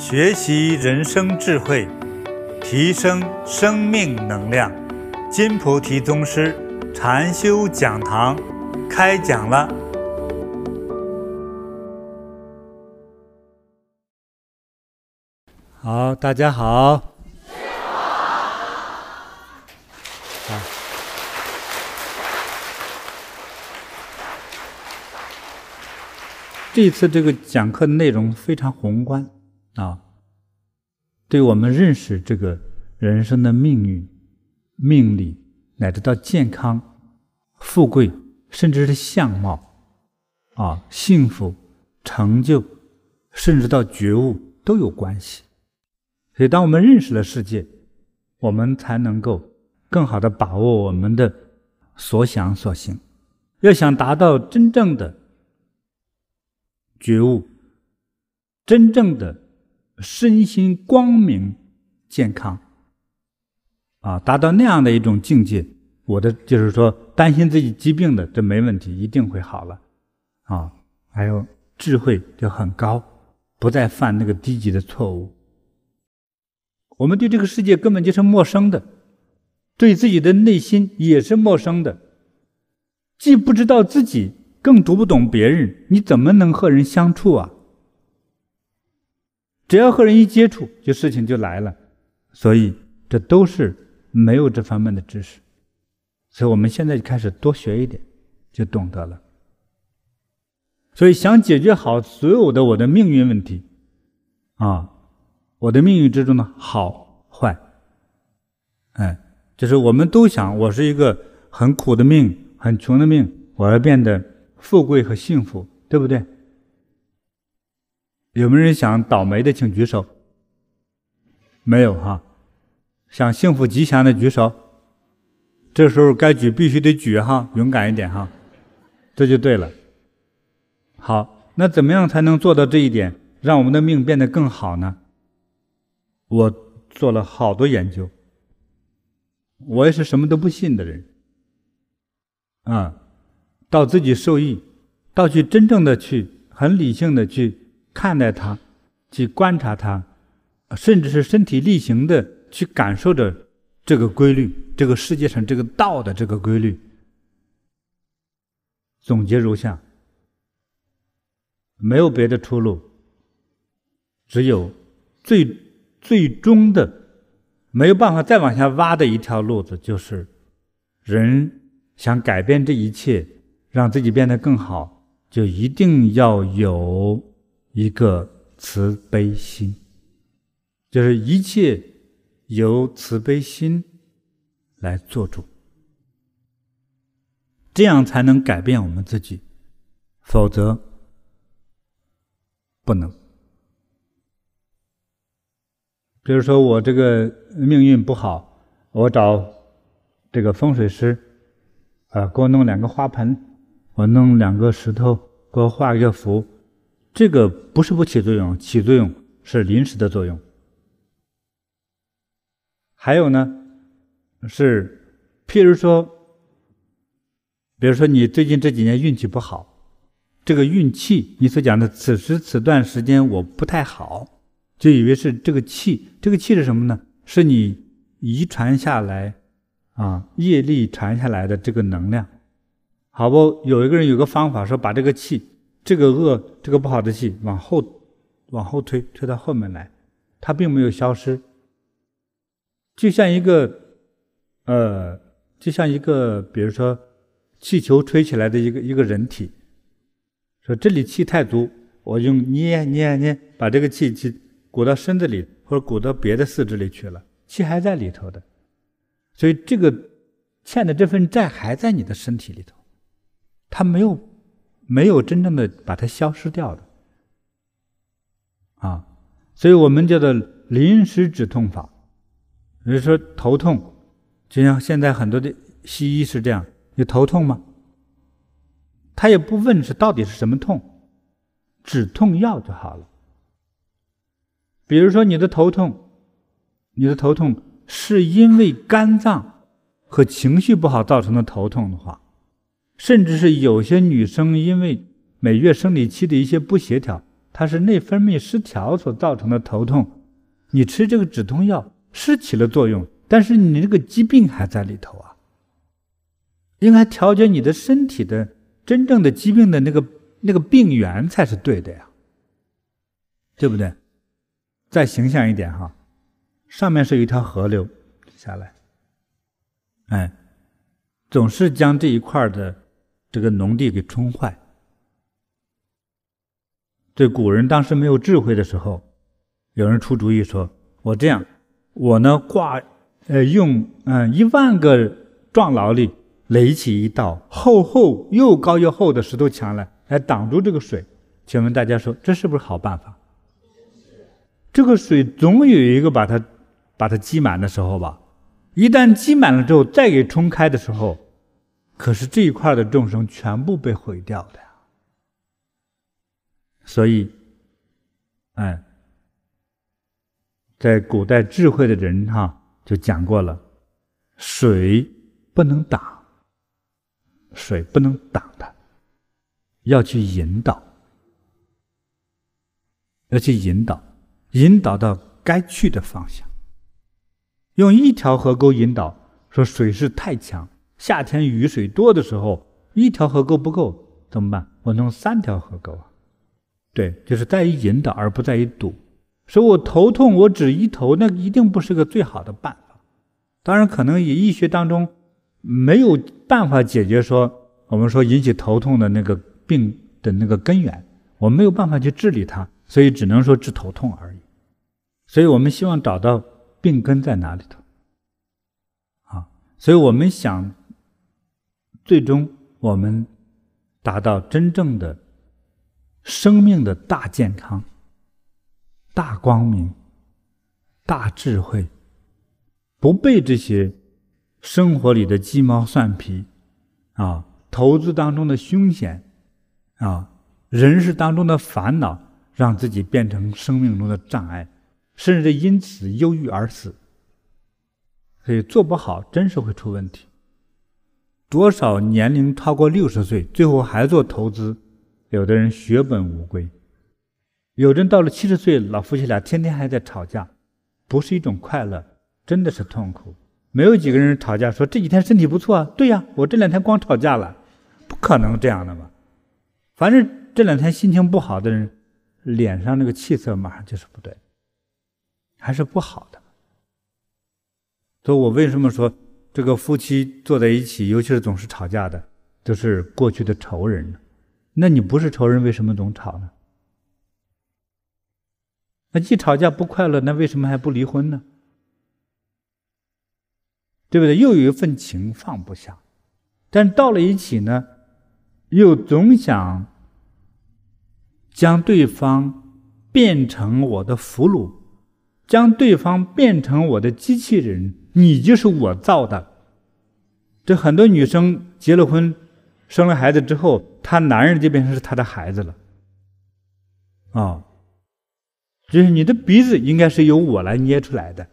学习人生智慧，提升生命能量。金菩提宗师禅修讲堂开讲了。好，大家好。这次这个讲课的内容非常宏观啊，对我们认识这个人生的命运、命理，乃至到健康、富贵，甚至是相貌啊、幸福、成就，甚至到觉悟都有关系。所以，当我们认识了世界，我们才能够更好的把握我们的所想所行。要想达到真正的。觉悟，真正的身心光明、健康，啊，达到那样的一种境界，我的就是说，担心自己疾病的，这没问题，一定会好了，啊，还有智慧就很高，不再犯那个低级的错误。我们对这个世界根本就是陌生的，对自己的内心也是陌生的，既不知道自己。更读不懂别人，你怎么能和人相处啊？只要和人一接触，就事情就来了。所以这都是没有这方面的知识。所以我们现在就开始多学一点，就懂得了。所以想解决好所有的我的命运问题，啊，我的命运之中的好坏，哎，就是我们都想，我是一个很苦的命，很穷的命，我要变得。富贵和幸福，对不对？有没有人想倒霉的，请举手。没有哈，想幸福吉祥的举手。这时候该举必须得举哈，勇敢一点哈，这就对了。好，那怎么样才能做到这一点，让我们的命变得更好呢？我做了好多研究，我也是什么都不信的人，啊。到自己受益，到去真正的去很理性的去看待它，去观察它，甚至是身体力行的去感受着这个规律，这个世界上这个道的这个规律。总结如下：没有别的出路，只有最最终的没有办法再往下挖的一条路子，就是人想改变这一切。让自己变得更好，就一定要有一个慈悲心，就是一切由慈悲心来做主，这样才能改变我们自己，否则不能。比如说我这个命运不好，我找这个风水师，啊，给我弄两个花盆。我弄两个石头，给我画一个符，这个不是不起作用，起作用是临时的作用。还有呢，是譬如说，比如说你最近这几年运气不好，这个运气你所讲的此时此段时间我不太好，就以为是这个气，这个气是什么呢？是你遗传下来啊，业力传下来的这个能量。好不，有一个人有个方法，说把这个气，这个恶、这个不好的气往后往后推，推到后面来，它并没有消失，就像一个呃，就像一个，比如说气球吹起来的一个一个人体，说这里气太足，我用捏捏捏，把这个气气鼓到身子里，或者鼓到别的四肢里去了，气还在里头的，所以这个欠的这份债还在你的身体里头。他没有，没有真正的把它消失掉的，啊，所以我们叫做临时止痛法。比如说头痛，就像现在很多的西医是这样，你头痛吗？他也不问是到底是什么痛，止痛药就好了。比如说你的头痛，你的头痛是因为肝脏和情绪不好造成的头痛的话。甚至是有些女生因为每月生理期的一些不协调，它是内分泌失调所造成的头痛。你吃这个止痛药是起了作用，但是你这个疾病还在里头啊。应该调节你的身体的真正的疾病的那个那个病源才是对的呀，对不对？再形象一点哈，上面是一条河流下来，哎，总是将这一块的这个农地给冲坏。对古人当时没有智慧的时候，有人出主意说：“我这样，我呢挂，呃，用嗯一万个壮劳力。”垒起一道厚厚又高又厚的石头墙来，来挡住这个水。请问大家说，这是不是好办法？这个水总有一个把它把它积满的时候吧？一旦积满了之后，再给冲开的时候，可是这一块的众生全部被毁掉的呀。所以，哎，在古代智慧的人哈就讲过了，水不能挡。水不能挡它，要去引导，要去引导，引导到该去的方向。用一条河沟引导，说水势太强，夏天雨水多的时候，一条河沟不够，怎么办？我弄三条河沟啊。对，就是在于引导，而不在于堵。说我头痛，我只医头，那一定不是个最好的办法。当然，可能以医学当中。没有办法解决说我们说引起头痛的那个病的那个根源，我们没有办法去治理它，所以只能说治头痛而已。所以我们希望找到病根在哪里头，啊，所以我们想最终我们达到真正的生命的大健康、大光明、大智慧，不被这些。生活里的鸡毛蒜皮，啊，投资当中的凶险，啊，人世当中的烦恼，让自己变成生命中的障碍，甚至因此忧郁而死。所以做不好，真是会出问题。多少年龄超过六十岁，最后还做投资，有的人血本无归，有的人到了七十岁，老夫妻俩天天还在吵架，不是一种快乐，真的是痛苦。没有几个人吵架说这几天身体不错啊，对呀，我这两天光吵架了，不可能这样的嘛。反正这两天心情不好的人，脸上那个气色马上就是不对，还是不好的。所以我为什么说这个夫妻坐在一起，尤其是总是吵架的，都是过去的仇人？那你不是仇人，为什么总吵呢？那既吵架不快乐，那为什么还不离婚呢？对不对？又有一份情放不下，但到了一起呢，又总想将对方变成我的俘虏，将对方变成我的机器人，你就是我造的。这很多女生结了婚，生了孩子之后，她男人就变成是她的孩子了。啊、就是你的鼻子应该是由我来捏出来的。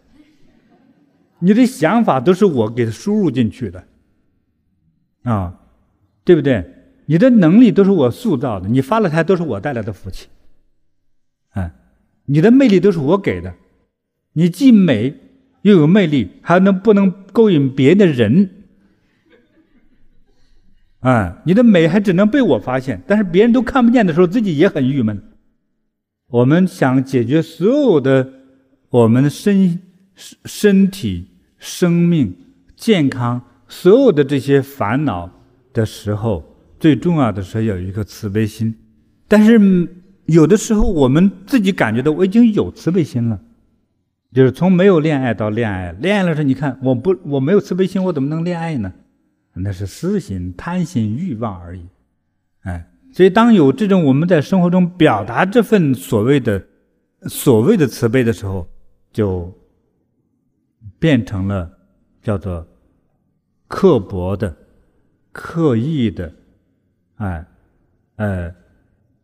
你的想法都是我给他输入进去的，啊，对不对？你的能力都是我塑造的，你发了财都是我带来的福气，嗯，你的魅力都是我给的，你既美又有魅力，还能不能勾引别的人？啊，你的美还只能被我发现，但是别人都看不见的时候，自己也很郁闷。我们想解决所有的我们的身。身体、生命、健康，所有的这些烦恼的时候，最重要的是有一个慈悲心。但是有的时候，我们自己感觉到我已经有慈悲心了，就是从没有恋爱到恋爱，恋爱的时候，你看我不我没有慈悲心，我怎么能恋爱呢？那是私心、贪心、欲望而已。哎，所以当有这种我们在生活中表达这份所谓的所谓的慈悲的时候，就。变成了叫做刻薄的、刻意的，哎，呃，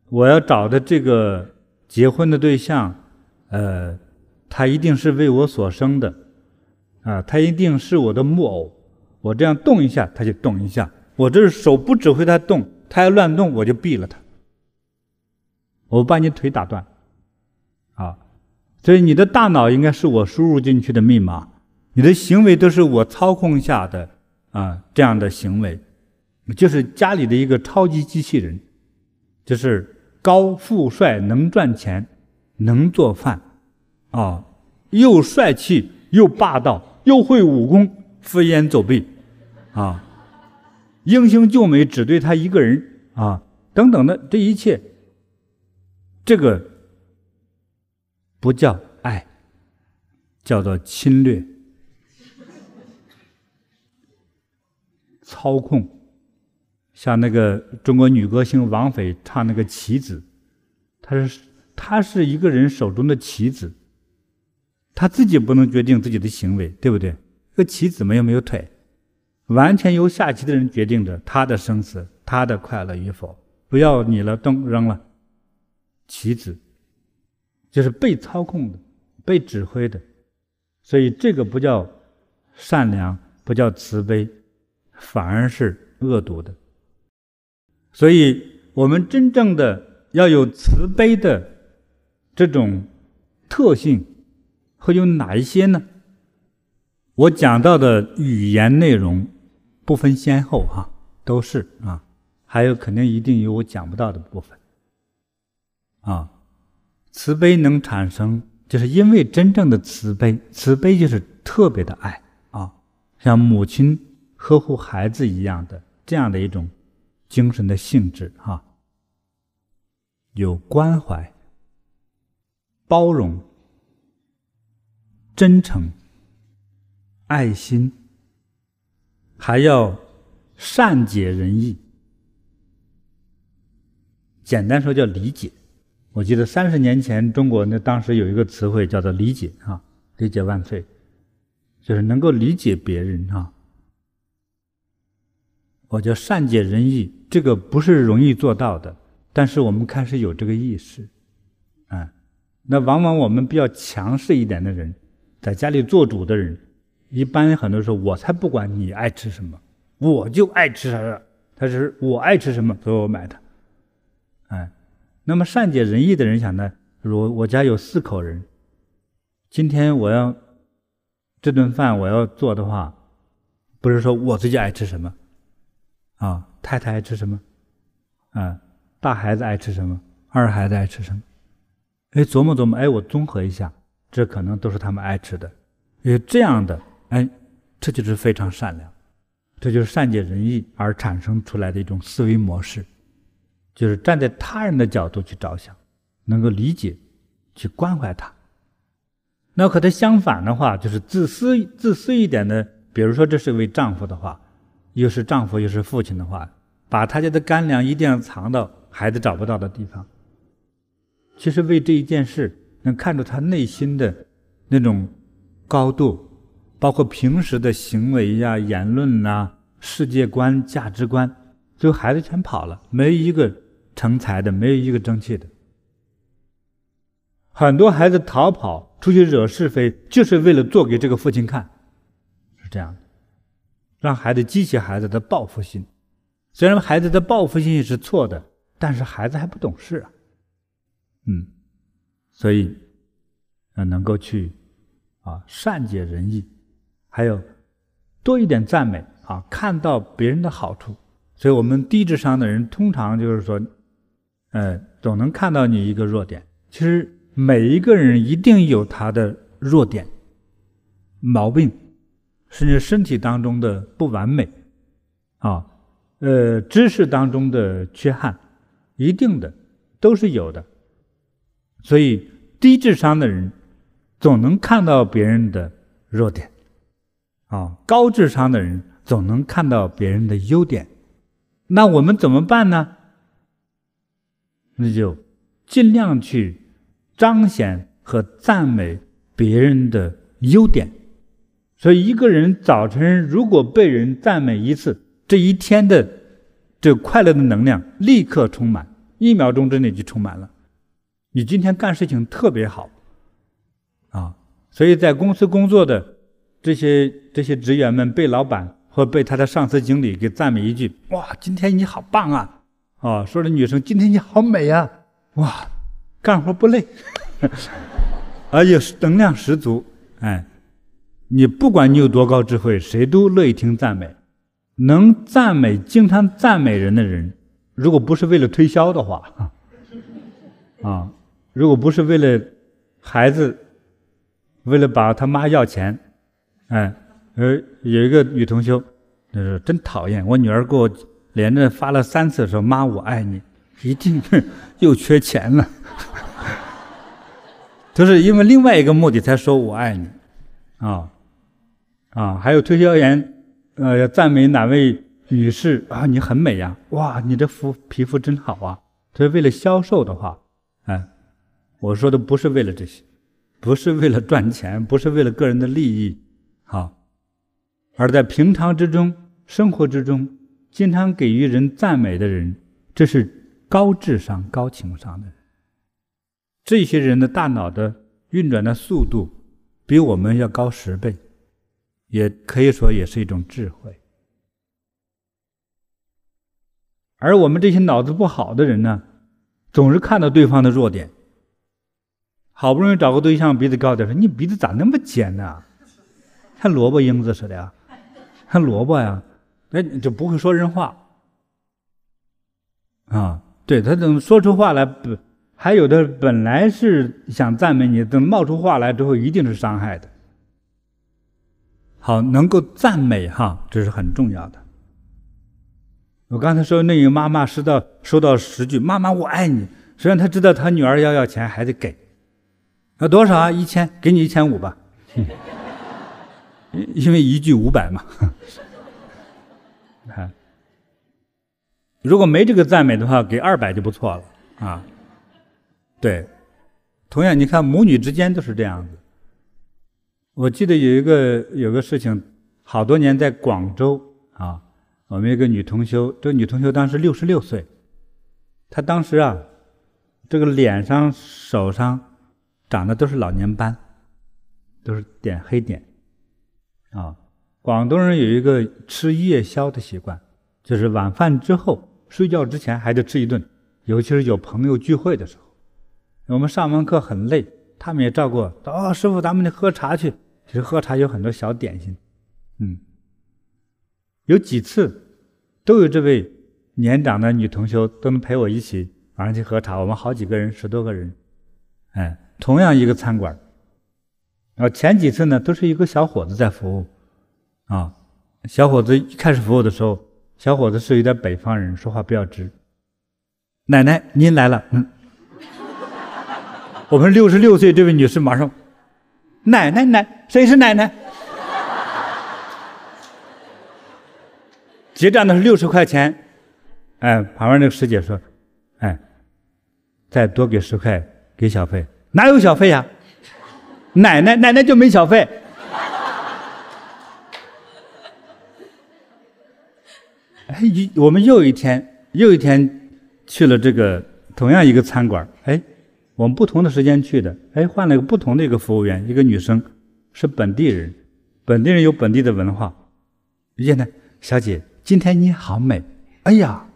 我要找的这个结婚的对象，呃，他一定是为我所生的，啊，他一定是我的木偶，我这样动一下他就动一下，我这手不指挥他动，他要乱动我就毙了他。我把你腿打断，啊，所以你的大脑应该是我输入进去的密码，你的行为都是我操控下的啊这样的行为，就是家里的一个超级机器人，就是高富帅，能赚钱，能做饭，啊，又帅气又霸道，又会武功，飞檐走壁，啊，英雄救美只对他一个人，啊，等等的这一切。这个不叫爱，叫做侵略、操控。像那个中国女歌星王菲唱那个棋子，她是她是一个人手中的棋子，他自己不能决定自己的行为，对不对？这个棋子没有没有腿，完全由下棋的人决定着他的生死，他的快乐与否。不要你了，灯扔了。棋子就是被操控的、被指挥的，所以这个不叫善良，不叫慈悲，反而是恶毒的。所以，我们真正的要有慈悲的这种特性，会有哪一些呢？我讲到的语言内容不分先后哈，都是啊，还有肯定一定有我讲不到的部分。啊，慈悲能产生，就是因为真正的慈悲，慈悲就是特别的爱啊，像母亲呵护孩子一样的这样的一种精神的性质哈、有关怀、包容、真诚、爱心，还要善解人意，简单说叫理解。我记得三十年前，中国那当时有一个词汇叫做“理解”啊，“理解万岁”，就是能够理解别人啊。我叫善解人意，这个不是容易做到的，但是我们开始有这个意识，啊，那往往我们比较强势一点的人，在家里做主的人，一般很多时候我才不管你爱吃什么，我就爱吃啥啥，他是我爱吃什么，所以我买它，哎。那么善解人意的人想呢，如我家有四口人，今天我要这顿饭我要做的话，不是说我自己爱吃什么，啊，太太爱吃什么，啊，大孩子爱吃什么，二孩子爱吃什么，哎，琢磨琢磨，哎，我综合一下，这可能都是他们爱吃的，有这样的，哎，这就是非常善良，这就是善解人意而产生出来的一种思维模式。就是站在他人的角度去着想，能够理解，去关怀他。那和他相反的话，就是自私、自私一点的。比如说，这是一位丈夫的话，又是丈夫又是父亲的话，把他家的干粮一定要藏到孩子找不到的地方。其实为这一件事，能看出他内心的那种高度，包括平时的行为呀、言论呐、世界观、价值观，最后孩子全跑了，没一个。成才的没有一个争气的，很多孩子逃跑出去惹是非，就是为了做给这个父亲看，是这样的，让孩子激起孩子的报复心。虽然孩子的报复心是错的，但是孩子还不懂事啊，嗯，所以要能够去啊善解人意，还有多一点赞美啊，看到别人的好处。所以我们低智商的人通常就是说。呃，总能看到你一个弱点。其实每一个人一定有他的弱点、毛病，甚至身体当中的不完美，啊，呃，知识当中的缺憾，一定的都是有的。所以低智商的人总能看到别人的弱点，啊，高智商的人总能看到别人的优点。那我们怎么办呢？那就尽量去彰显和赞美别人的优点。所以，一个人早晨如果被人赞美一次，这一天的这快乐的能量立刻充满，一秒钟之内就充满了。你今天干事情特别好啊！所以在公司工作的这些这些职员们，被老板或被他的上司经理给赞美一句：“哇，今天你好棒啊！”啊，说的女生今天你好美呀，哇，干活不累，而且能量十足。哎，你不管你有多高智慧，谁都乐意听赞美。能赞美、经常赞美人的人，如果不是为了推销的话，啊，如果不是为了孩子，为了把他妈要钱，哎，呃，有一个女同修，她说真讨厌，我女儿给我连着发了三次说妈我爱你，一定 又缺钱了，就是因为另外一个目的才说我爱你，啊，啊，还有推销员。呃，要赞美哪位女士啊？你很美呀！哇，你这肤皮肤真好啊！这是为了销售的话，我说的不是为了这些，不是为了赚钱，不是为了个人的利益，好，而在平常之中、生活之中，经常给予人赞美的人，这是高智商、高情商的人。这些人的大脑的运转的速度比我们要高十倍。也可以说也是一种智慧，而我们这些脑子不好的人呢，总是看到对方的弱点，好不容易找个对象鼻子高点，说你鼻子咋那么尖呢？像萝卜缨子似的呀，像萝卜呀，那你就不会说人话啊？对，他等说出话来不，还有的本来是想赞美你，等冒出话来之后，一定是伤害的。好，能够赞美哈，这是很重要的。我刚才说那个妈妈收到收到十句“妈妈我爱你”，实际上她知道她女儿要要钱还得给，要多少啊？一千，给你一千五吧，因为一句五百嘛。看，如果没这个赞美的话，给二百就不错了啊。对，同样你看母女之间都是这样子。我记得有一个有个事情，好多年在广州啊，我们一个女同修，这个女同修当时六十六岁，她当时啊，这个脸上、手上长的都是老年斑，都是点黑点，啊，广东人有一个吃夜宵的习惯，就是晚饭之后睡觉之前还得吃一顿，尤其是有朋友聚会的时候，我们上完课很累，他们也照顾，哦，师傅，咱们得喝茶去。其实喝茶有很多小点心，嗯，有几次都有这位年长的女同修都能陪我一起晚上去喝茶。我们好几个人，十多个人，哎，同样一个餐馆。然后前几次呢，都是一个小伙子在服务，啊，小伙子一开始服务的时候，小伙子是有点北方人，说话比较直。奶奶，您来了，嗯，我们六十六岁这位女士马上。奶奶奶，谁是奶奶？结账的是六十块钱，哎，旁边那个师姐说：“哎，再多给十块给小费。”哪有小费呀？奶奶奶奶就没小费。哎，一我们又一天又一天去了这个同样一个餐馆，哎。我们不同的时间去的，哎，换了一个不同的一个服务员，一个女生，是本地人，本地人有本地的文化。遇见她，小姐，今天你好美，哎呀，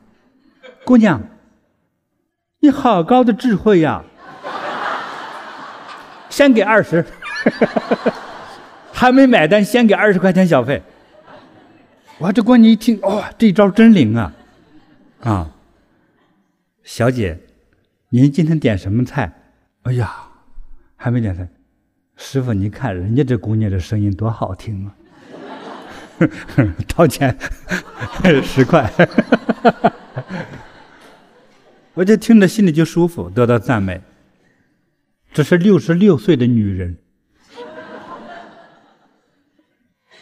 姑娘，你好高的智慧呀，先给二十，还没买单，先给二十块钱小费。哇，这姑娘一听，哇、哦，这招真灵啊，啊，小姐。您今天点什么菜？哎呀，还没点菜。师傅，你看人家这姑娘的声音多好听啊！掏钱 十块，我就听着心里就舒服，得到赞美。这是六十六岁的女人，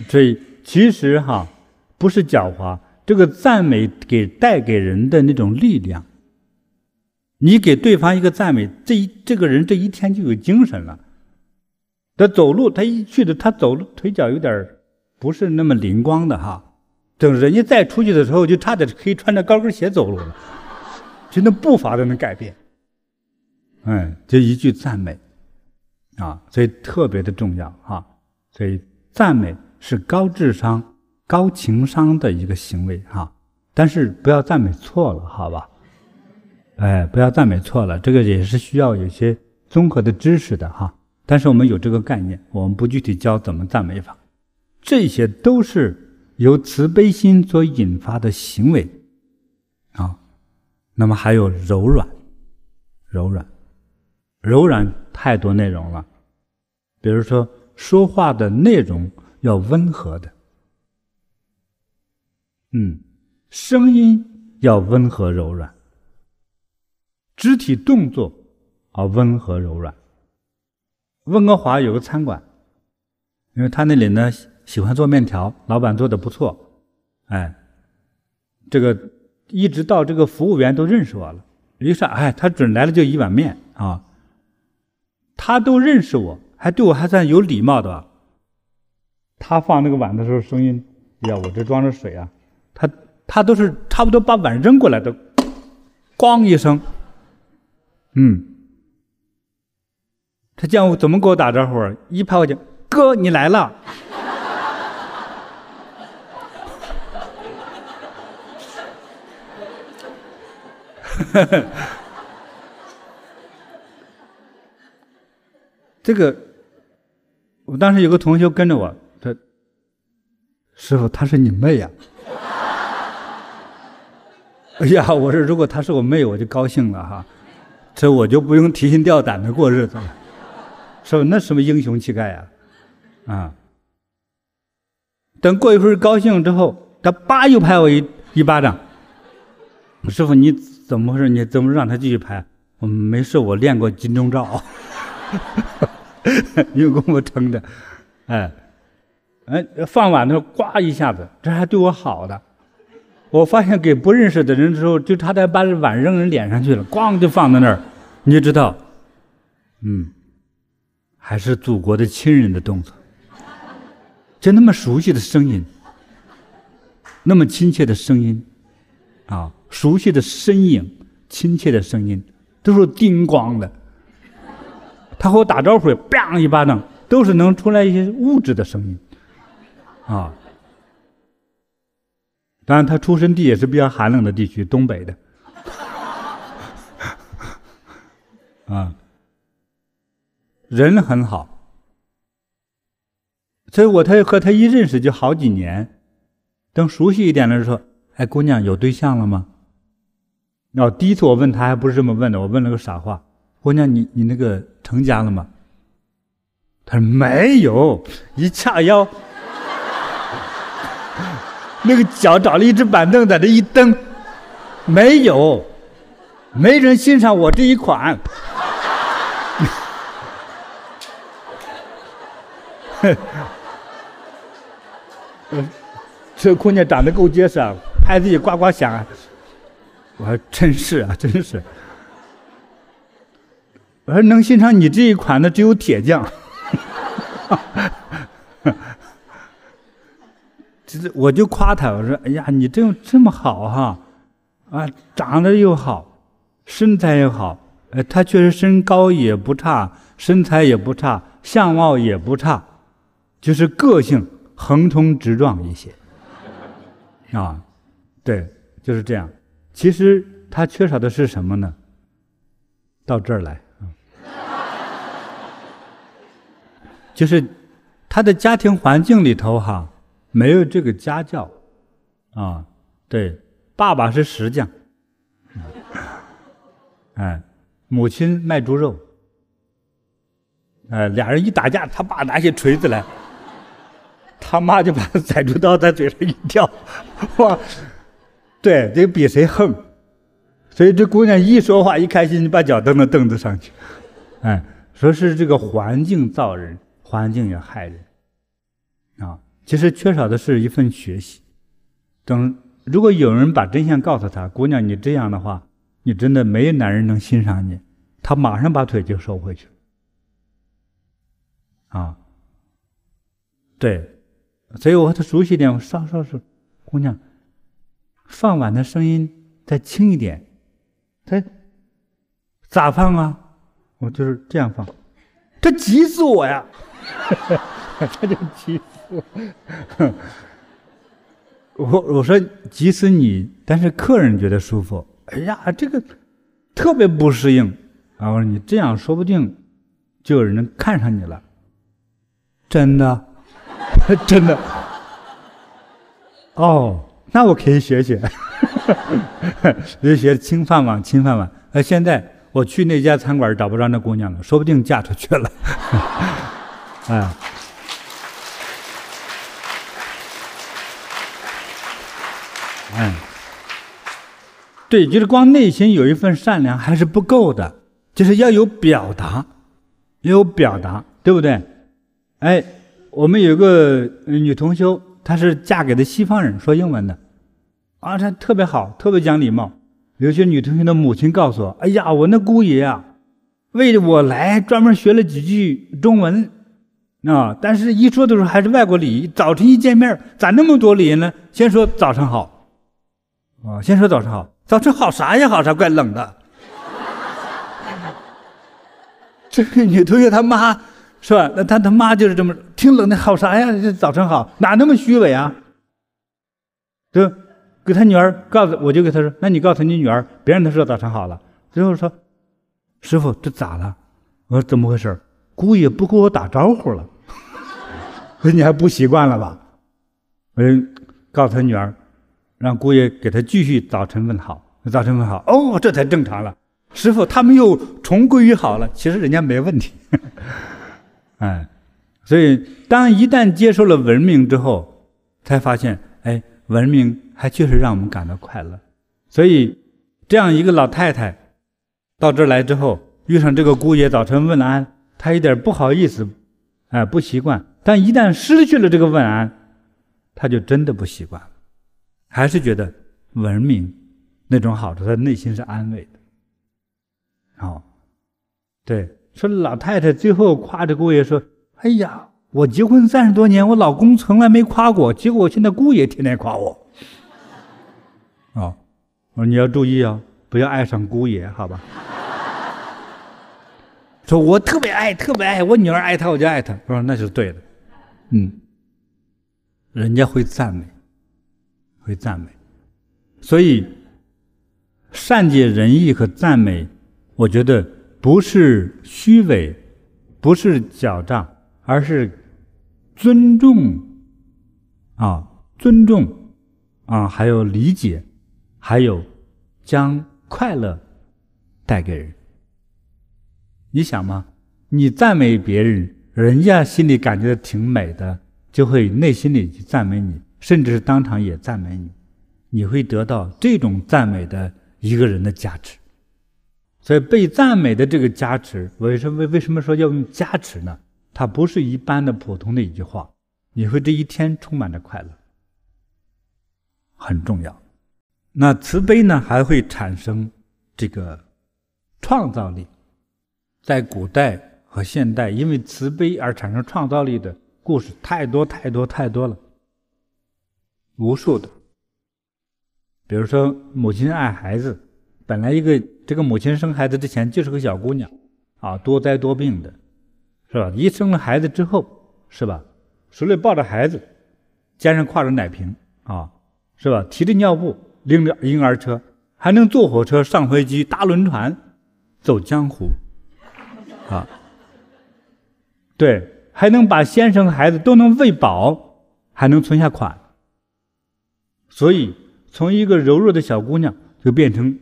所以其实哈不是狡猾，这个赞美给带给人的那种力量。你给对方一个赞美，这一这个人这一天就有精神了。他走路，他一去的，他走路腿脚有点不是那么灵光的哈。等人家再出去的时候，就差点可以穿着高跟鞋走路了，就那步伐都能改变。嗯，就一句赞美啊，所以特别的重要哈。所以赞美是高智商、高情商的一个行为哈。但是不要赞美错了，好吧？哎，不要赞美错了，这个也是需要有些综合的知识的哈。但是我们有这个概念，我们不具体教怎么赞美法，这些都是由慈悲心所引发的行为啊。那么还有柔软，柔软，柔软太多内容了，比如说说话的内容要温和的，嗯，声音要温和柔软。肢体动作啊，温和柔软。温哥华有个餐馆，因为他那里呢喜欢做面条，老板做的不错，哎，这个一直到这个服务员都认识我了。于是哎，他准来了就一碗面啊，他都认识我，还对我还算有礼貌的吧。他放那个碗的时候，声音，哎呀，我这装着水啊，他他都是差不多把碗扔过来的，咣一声。嗯，他见我怎么给我打招呼？一拍我肩，哥，你来了。这个，我当时有个同学跟着我，他师傅，他是你妹呀？哎呀，我说如果他是我妹，我就高兴了哈。这我就不用提心吊胆的过日子了，说那什么英雄气概呀，啊！等过一会儿高兴之后，他叭又拍我一一巴掌。师傅，你怎么回事？你怎么让他继续拍？我没事，我练过金钟罩，用功夫撑着。哎，哎，放碗的时候，呱一下子，这还对我好的。我发现给不认识的人的时候，就差点把碗扔人脸上去了，咣就放在那儿，你就知道，嗯，还是祖国的亲人的动作，就那么熟悉的声音，那么亲切的声音，啊，熟悉的身影，亲切的声音，都是叮咣的。他和我打招呼，砰一巴掌，都是能出来一些物质的声音，啊。当然，他出生地也是比较寒冷的地区，东北的。啊，人很好，所以我他和他一认识就好几年，等熟悉一点的时候，哎，姑娘有对象了吗？哦，第一次我问他还不是这么问的，我问了个傻话：姑娘，你你那个成家了吗？他说没有，一叉腰。那个脚找了一只板凳，在这一蹬，没有，没人欣赏我这一款。这姑娘长得够结实啊，拍自己呱呱响啊。我说真是啊，真是。我说能欣赏你这一款的只有铁匠。我就夸他，我说：“哎呀，你这这么好哈，啊，长得又好，身材又好，呃，他确实身高也不差，身材也不差，相貌也不差，就是个性横冲直撞一些，啊，对，就是这样。其实他缺少的是什么呢？到这儿来，就是他的家庭环境里头哈。”没有这个家教，啊，对，爸爸是石匠，哎，母亲卖猪肉，哎，俩人一打架，他爸拿起锤子来，他妈就把宰猪刀在嘴上一叼，哇，对，得比谁横，所以这姑娘一说话一开心，就把脚蹬到凳子上去，哎，说是这个环境造人，环境也害人，啊。其实缺少的是一份学习。等如果有人把真相告诉他，姑娘，你这样的话，你真的没男人能欣赏你，他马上把腿就收回去了。啊，对，所以我和他熟悉一点，我稍稍说，姑娘，放碗的声音再轻一点。他咋放啊？我就是这样放，他急死我呀！他就急死。我我说急死你，但是客人觉得舒服。哎呀，这个特别不适应啊！我说你这样说不定就有人能看上你了，真的，真的。哦，那我可以学学，就学轻饭碗，轻饭碗。呃，现在我去那家餐馆找不着那姑娘了，说不定嫁出去了。哎，嗯，对，就是光内心有一份善良还是不够的，就是要有表达，要有表达，对不对？哎，我们有个女同修。她是嫁给的西方人，说英文的，啊，她特别好，特别讲礼貌。有些女同学的母亲告诉我：“哎呀，我那姑爷啊，为我来专门学了几句中文，啊，但是一说的时候还是外国礼仪。早晨一见面，咋那么多礼仪呢？先说早上好，啊，先说早上好，早晨好啥呀？好啥？怪冷的。这个女同学她妈。”是吧？那她他妈就是这么挺冷的，好啥呀？这早晨好，哪那么虚伪啊？就给他女儿告诉，我就给他说：“那你告诉你女儿，别让她说早晨好了。”最后说：“师傅，这咋了？”我说：“怎么回事？姑爷不跟我打招呼了。”：“你还不习惯了吧？”我就告诉他女儿，让姑爷给他继续早晨问好，早晨问好。哦，这才正常了。师傅，他们又重归于好了。其实人家没问题。哎，所以当一旦接受了文明之后，才发现，哎，文明还确实让我们感到快乐。所以这样一个老太太到这儿来之后，遇上这个姑爷早晨问安，她有点不好意思，哎，不习惯。但一旦失去了这个问安，他就真的不习惯了，还是觉得文明那种好处，他内心是安慰的。哦，对。说老太太最后夸着姑爷说：“哎呀，我结婚三十多年，我老公从来没夸过，结果现在姑爷天天夸我。”哦，我说你要注意啊，不要爱上姑爷，好吧？说我特别爱，特别爱我女儿，爱她我就爱她。我说那是对的，嗯，人家会赞美，会赞美，所以善解人意和赞美，我觉得。不是虚伪，不是狡诈，而是尊重啊，尊重啊，还有理解，还有将快乐带给人。你想吗？你赞美别人，人家心里感觉到挺美的，就会内心里去赞美你，甚至是当场也赞美你，你会得到这种赞美的一个人的加持。所以被赞美的这个加持，为什么为什么说要用加持呢？它不是一般的普通的一句话，你会这一天充满着快乐，很重要。那慈悲呢，还会产生这个创造力。在古代和现代，因为慈悲而产生创造力的故事太多太多太多了，无数的。比如说，母亲爱孩子。本来一个这个母亲生孩子之前就是个小姑娘，啊，多灾多病的，是吧？一生了孩子之后，是吧？手里抱着孩子，肩上挎着奶瓶，啊，是吧？提着尿布，拎着婴儿车，还能坐火车、上飞机、搭轮船，走江湖，啊，对，还能把先生和孩子都能喂饱，还能存下款，所以从一个柔弱的小姑娘就变成。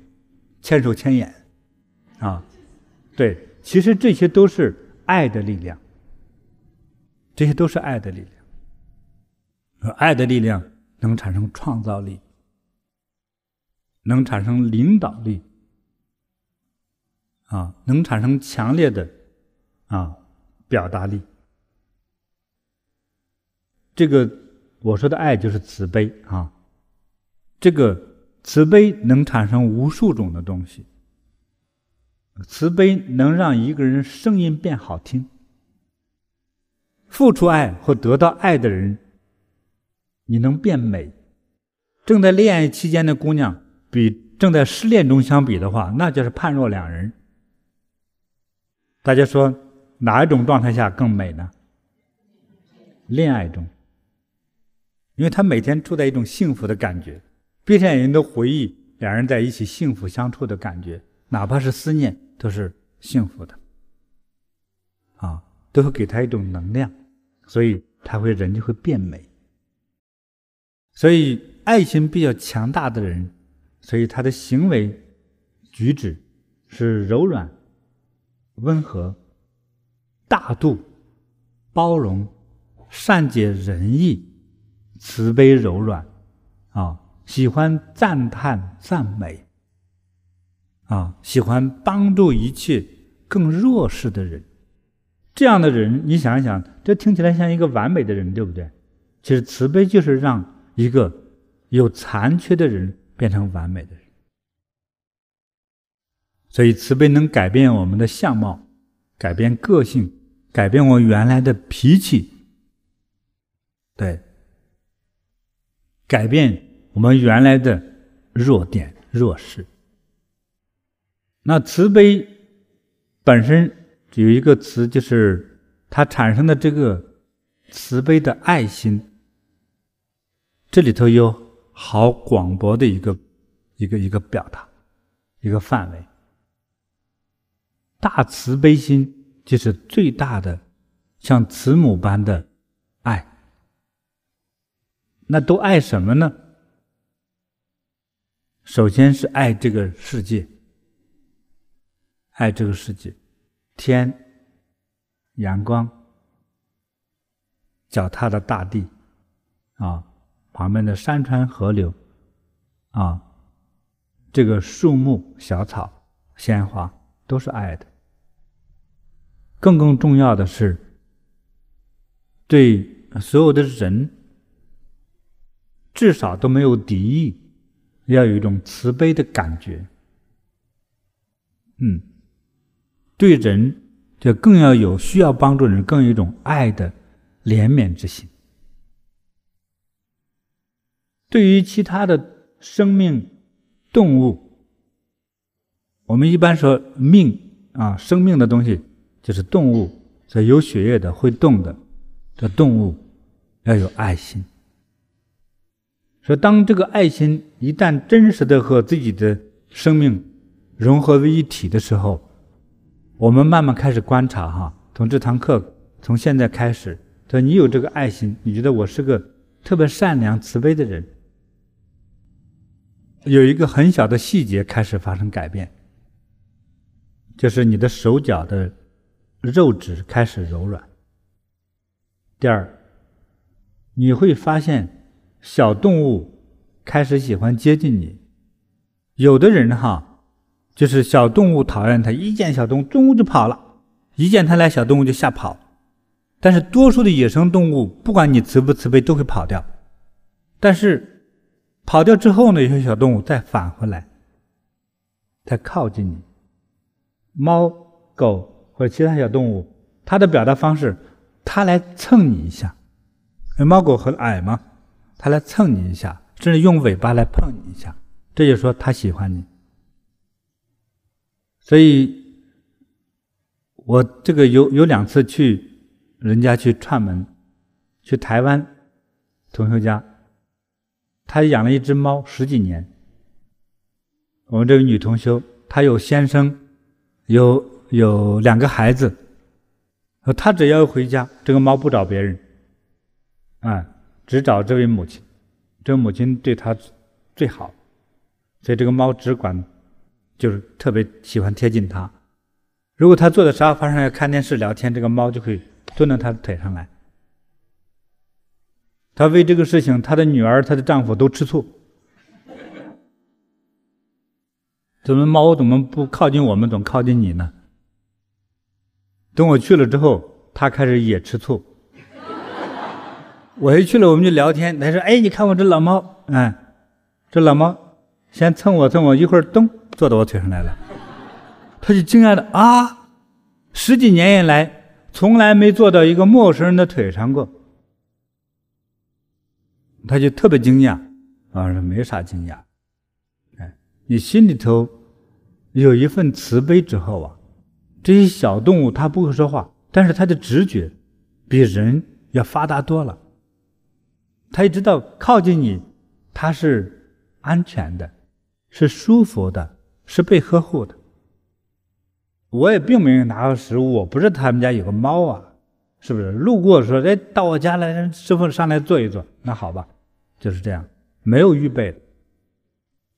千手千眼，啊，对，其实这些都是爱的力量，这些都是爱的力量。爱的力量能产生创造力，能产生领导力，啊，能产生强烈的啊表达力。这个我说的爱就是慈悲啊，这个。慈悲能产生无数种的东西，慈悲能让一个人声音变好听。付出爱或得到爱的人，你能变美。正在恋爱期间的姑娘，比正在失恋中相比的话，那就是判若两人。大家说哪一种状态下更美呢？恋爱中，因为她每天处在一种幸福的感觉。闭上眼睛都回忆两人在一起幸福相处的感觉，哪怕是思念，都是幸福的，啊，都会给他一种能量，所以他会人就会变美。所以爱情比较强大的人，所以他的行为举止是柔软、温和、大度、包容、善解人意、慈悲柔软，啊，喜欢赞叹赞美。啊，喜欢帮助一切更弱势的人，这样的人，你想一想，这听起来像一个完美的人，对不对？其实慈悲就是让一个有残缺的人变成完美的人。所以慈悲能改变我们的相貌，改变个性，改变我原来的脾气，对，改变我们原来的弱点、弱势。那慈悲本身有一个词，就是它产生的这个慈悲的爱心，这里头有好广博的一个一个一个表达，一个范围。大慈悲心就是最大的，像慈母般的爱。那都爱什么呢？首先是爱这个世界。爱这个世界，天、阳光、脚踏的大地，啊，旁边的山川河流，啊，这个树木、小草、鲜花，都是爱的。更更重要的是，对所有的人，至少都没有敌意，要有一种慈悲的感觉。嗯。对人就更要有需要帮助人，更有一种爱的怜悯之心。对于其他的生命、动物，我们一般说命啊，生命的东西就是动物，所以有血液的、会动的这动物要有爱心。说当这个爱心一旦真实的和自己的生命融合为一体的时候，我们慢慢开始观察哈，从这堂课，从现在开始，说你有这个爱心，你觉得我是个特别善良、慈悲的人，有一个很小的细节开始发生改变，就是你的手脚的肉质开始柔软。第二，你会发现小动物开始喜欢接近你，有的人哈。就是小动物讨厌它，一见小动物，动物就跑了；一见它来，小动物就吓跑。但是多数的野生动物，不管你慈不慈悲，都会跑掉。但是跑掉之后呢，有些小动物再返回来，再靠近你。猫、狗或其他小动物，它的表达方式，它来蹭你一下。猫狗很矮嘛，它来蹭你一下，甚至用尾巴来碰你一下，这就说它喜欢你。所以，我这个有有两次去人家去串门，去台湾同学家，他养了一只猫十几年。我们这位女同修，她有先生，有有两个孩子，他只要回家，这个猫不找别人，啊，只找这位母亲，这位母亲对她最好，所以这个猫只管。就是特别喜欢贴近他。如果他坐在沙发上要看电视聊天，这个猫就会蹲到他的腿上来。他为这个事情，他的女儿、他的丈夫都吃醋。怎么猫怎么不靠近我们，总靠近你呢？等我去了之后，他开始也吃醋。我一去了，我们就聊天。他说：“哎，你看我这老猫，哎，这老猫先蹭我蹭我，一会儿咚。”坐到我腿上来了，他就惊讶的啊，十几年以来从来没坐到一个陌生人的腿上过，他就特别惊讶啊，说没啥惊讶，哎，你心里头有一份慈悲之后啊，这些小动物它不会说话，但是它的直觉比人要发达多了，它也知道靠近你它是安全的，是舒服的。是被呵护的，我也并没有拿到食物，我不是他们家有个猫啊，是不是？路过说，哎，到我家来，师傅上来坐一坐，那好吧，就是这样，没有预备，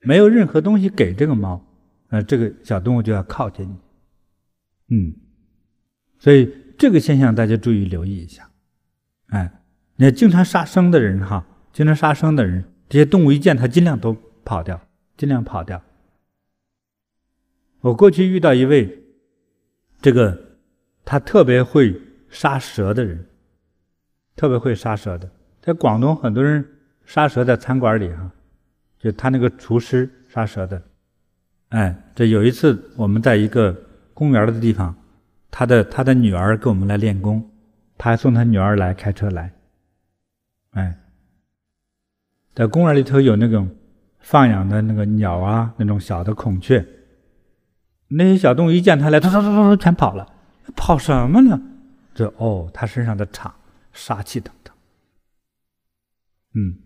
没有任何东西给这个猫，那这个小动物就要靠近你，嗯，所以这个现象大家注意留意一下，哎，你看经常杀生的人哈，经常杀生的人，这些动物一见他尽量都跑掉，尽量跑掉。我过去遇到一位。这个他特别会杀蛇的人，特别会杀蛇的，在广东很多人杀蛇在餐馆里哈，就他那个厨师杀蛇的，哎，这有一次我们在一个公园的地方，他的他的女儿跟我们来练功，他还送他女儿来开车来，哎，在公园里头有那种放养的那个鸟啊，那种小的孔雀。那些小动物一见他来，突突突突全跑了，跑什么呢？这哦，他身上的场杀气腾腾。嗯，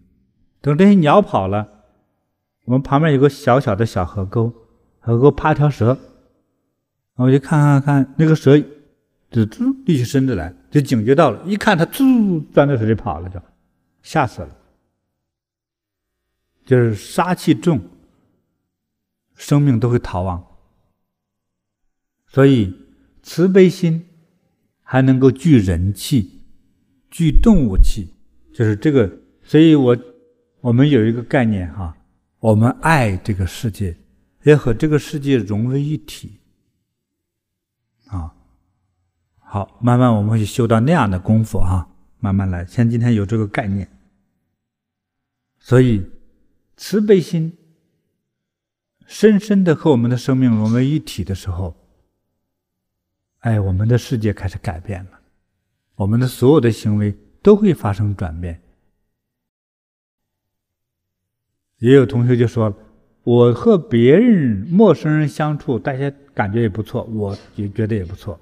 等这些鸟跑了，我们旁边有个小小的小河沟，河沟趴条蛇，我就看看看，那个蛇就嘟立起身子来，就警觉到了，一看它嘟钻到水里跑了，就吓死了。就是杀气重，生命都会逃亡。所以，慈悲心还能够聚人气、聚动物气，就是这个。所以我我们有一个概念哈，我们爱这个世界，也和这个世界融为一体。啊，好，慢慢我们会修到那样的功夫哈，慢慢来。像今天有这个概念，所以慈悲心深深的和我们的生命融为一体的时候。哎，我们的世界开始改变了，我们的所有的行为都会发生转变。也有同学就说了：“我和别人、陌生人相处，大家感觉也不错，我也觉得也不错，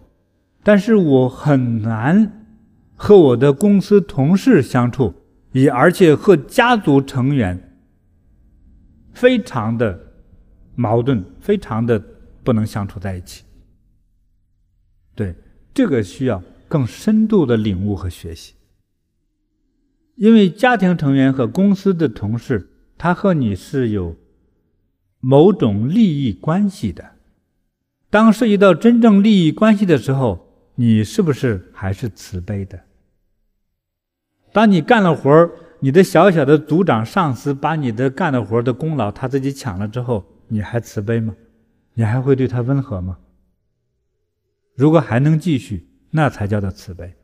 但是我很难和我的公司同事相处，也而且和家族成员非常的矛盾，非常的不能相处在一起。”对，这个需要更深度的领悟和学习，因为家庭成员和公司的同事，他和你是有某种利益关系的。当涉及到真正利益关系的时候，你是不是还是慈悲的？当你干了活，你的小小的组长、上司把你的干的活的功劳他自己抢了之后，你还慈悲吗？你还会对他温和吗？如果还能继续，那才叫做慈悲。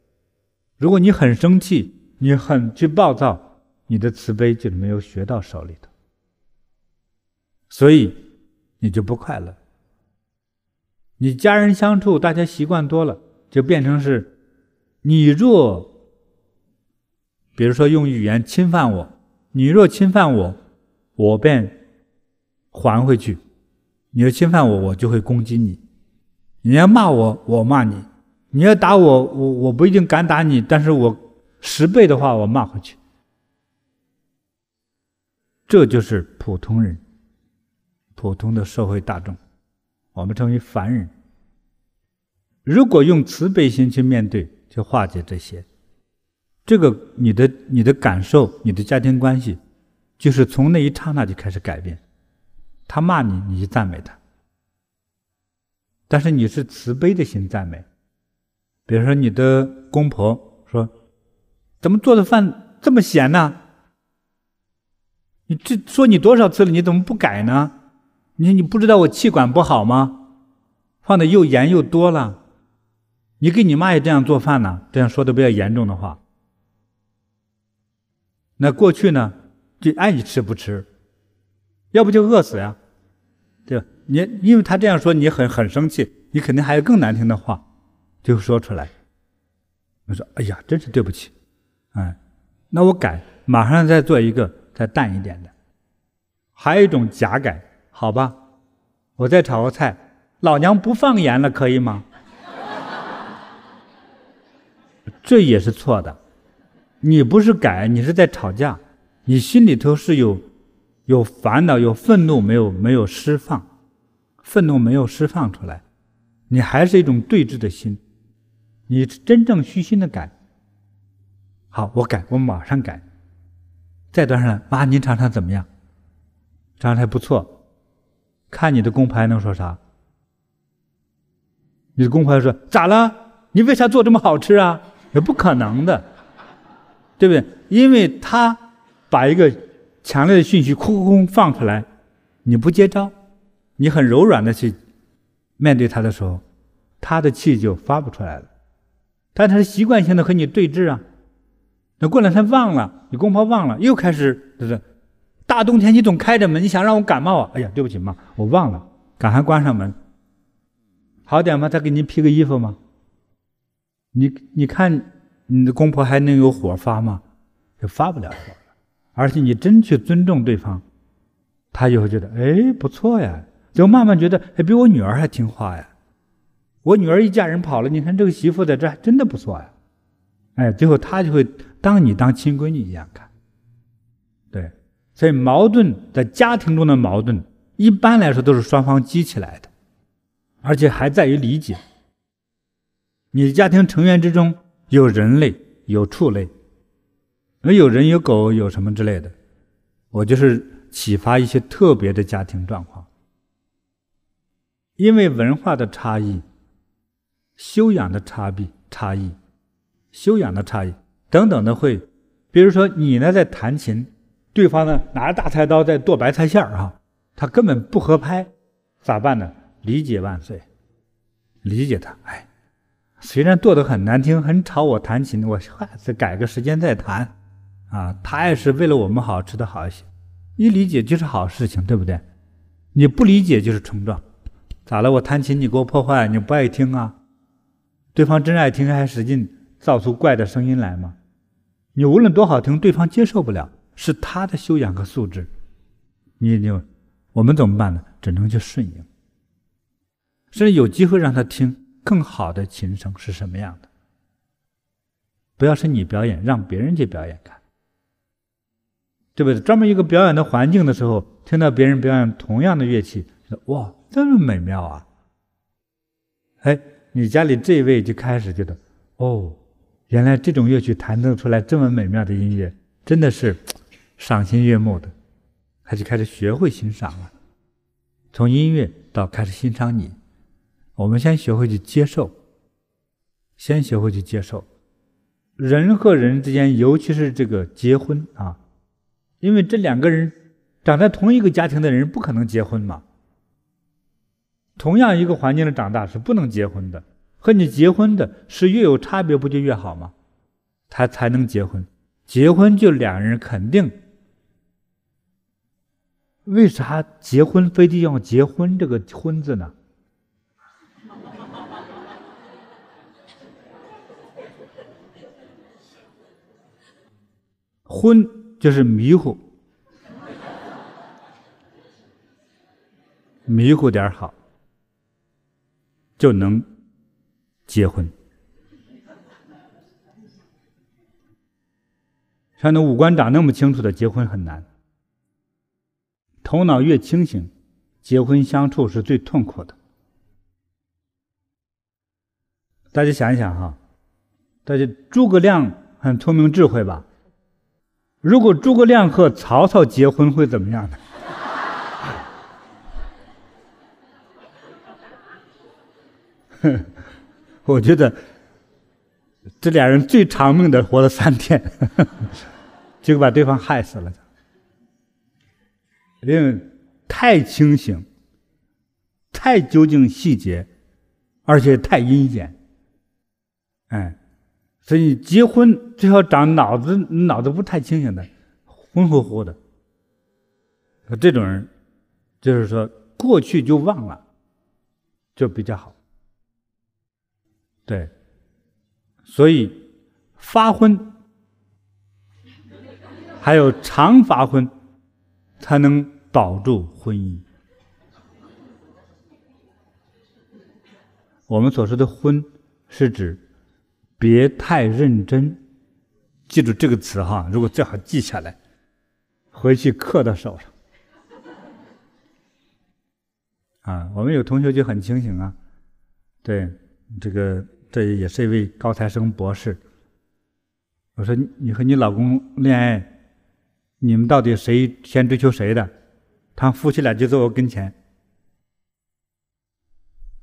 如果你很生气，你很去暴躁，你的慈悲就没有学到手里头，所以你就不快乐。你家人相处，大家习惯多了，就变成是，你若，比如说用语言侵犯我，你若侵犯我，我便还回去；你要侵犯我，我就会攻击你。你要骂我，我骂你；你要打我，我我不一定敢打你，但是我十倍的话，我骂回去。这就是普通人，普通的社会大众，我们称为凡人。如果用慈悲心去面对，去化解这些。这个你的你的感受，你的家庭关系，就是从那一刹那就开始改变。他骂你，你就赞美他。但是你是慈悲的心赞美，比如说你的公婆说：“怎么做的饭这么咸呢？你这说你多少次了，你怎么不改呢？你你不知道我气管不好吗？放的又盐又多了。你给你妈也这样做饭呢？这样说的比较严重的话。那过去呢，就爱你吃不吃，要不就饿死呀，对吧？”你因为他这样说，你很很生气，你肯定还有更难听的话，就说出来。我说：“哎呀，真是对不起，哎，那我改，马上再做一个再淡一点的。还有一种假改，好吧，我再炒个菜，老娘不放盐了，可以吗？这也是错的。你不是改，你是在吵架，你心里头是有有烦恼、有愤怒，没有没有释放。愤怒没有释放出来，你还是一种对峙的心，你真正虚心的改。好，我改，我马上改。再端上来，妈，您尝尝怎么样？尝尝还不错。看你的工牌能说啥？你的工牌说咋了？你为啥做这么好吃啊？也不可能的，对不对？因为他把一个强烈的讯息空空放出来，你不接招，你很柔软的去面对他的时候，他的气就发不出来了。但他是习惯性的和你对峙啊。那过两天忘了，你公婆忘了，又开始就是大冬天你总开着门，你想让我感冒啊？哎呀，对不起妈，我忘了，赶快关上门。好点吗？再给您披个衣服吗？你你看你的公婆还能有火发吗？就发不了火了。而且你真去尊重对方，他就会觉得哎不错呀，就慢慢觉得哎比我女儿还听话呀。我女儿一嫁人跑了，你看这个媳妇在这还真的不错呀。哎，最后他就会当你当亲闺女一样看。对，所以矛盾在家庭中的矛盾，一般来说都是双方激起来的，而且还在于理解。你的家庭成员之中有人类，有畜类，而有人有狗有什么之类的，我就是启发一些特别的家庭状况，因为文化的差异，修养的差别差异。修养的差异等等的会，比如说你呢在弹琴，对方呢拿着大菜刀在剁白菜馅儿哈，他根本不合拍，咋办呢？理解万岁，理解他。哎，虽然剁得很难听，很吵，我弹琴，我下次改个时间再弹，啊，他也是为了我们好，吃得好一些。一理解就是好事情，对不对？你不理解就是冲撞，咋了？我弹琴你给我破坏，你不爱听啊？对方真爱听还使劲。造出怪的声音来吗？你无论多好听，对方接受不了，是他的修养和素质。你你我们怎么办呢？只能去顺应，甚至有机会让他听更好的琴声是什么样的。不要是你表演，让别人去表演看，对不对？专门一个表演的环境的时候，听到别人表演同样的乐器，说哇，这么美妙啊！哎，你家里这位就开始觉得哦。原来这种乐曲弹奏出来这么美妙的音乐，真的是赏心悦目的，他就开始学会欣赏了。从音乐到开始欣赏你，我们先学会去接受，先学会去接受。人和人之间，尤其是这个结婚啊，因为这两个人长在同一个家庭的人不可能结婚嘛。同样一个环境里长大是不能结婚的。和你结婚的是越有差别，不就越好吗？他才能结婚，结婚就两人肯定。为啥结婚非得要结婚这个“婚”字呢？婚就是迷糊，迷糊点好，就能。结婚，像那五官长那么清楚的结婚很难。头脑越清醒，结婚相处是最痛苦的。大家想一想哈，大家诸葛亮很聪明智慧吧？如果诸葛亮和曹操结婚会怎么样呢？我觉得这俩人最长命的活了三天，结果把对方害死了。因为太清醒，太究竟细节，而且太阴险。哎，所以结婚最好长脑子，脑子不太清醒的，昏乎乎的。这种人，就是说过去就忘了，就比较好。对，所以发昏还有常发昏，才能保住婚姻。我们所说的“婚”，是指别太认真。记住这个词哈，如果最好记下来，回去刻到手上。啊，我们有同学就很清醒啊。对，这个这也是一位高材生博士。我说你和你老公恋爱，你们到底谁先追求谁的？他夫妻俩就坐我跟前。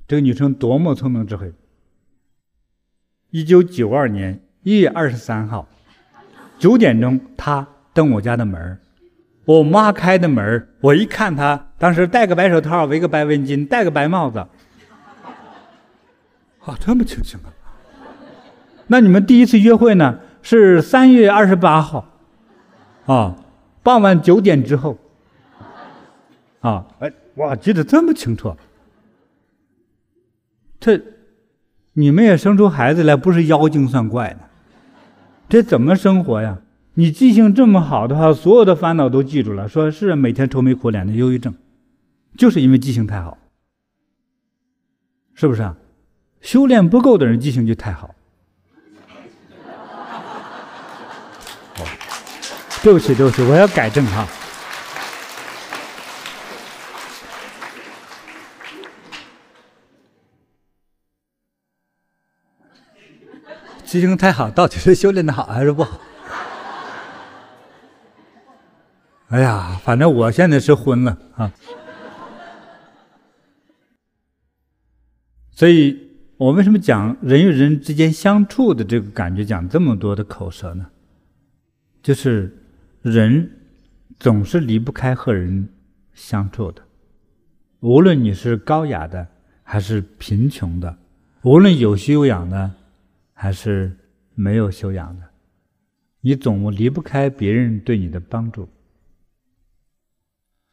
这个女生多么聪明智慧！一九九二年一月二十三号九点钟，他登我家的门我妈开的门我一看他，当时戴个白手套，围个白围巾，戴个白帽子。啊，这么清醒啊！那你们第一次约会呢？是三月二十八号，啊，傍晚九点之后，啊，哎，哇，记得这么清楚。这，你们也生出孩子来，不是妖精算怪呢？这怎么生活呀？你记性这么好的话，所有的烦恼都记住了。说是每天愁眉苦脸的忧郁症，就是因为记性太好，是不是啊？修炼不够的人记性就太好。对不起，对不起，我要改正哈。记性太好，到底是修炼的好还是不好？哎呀，反正我现在是昏了啊。所以我为什么讲人与人之间相处的这个感觉，讲这么多的口舌呢？就是。人总是离不开和人相处的，无论你是高雅的还是贫穷的，无论有修养的还是没有修养的，你总离不开别人对你的帮助。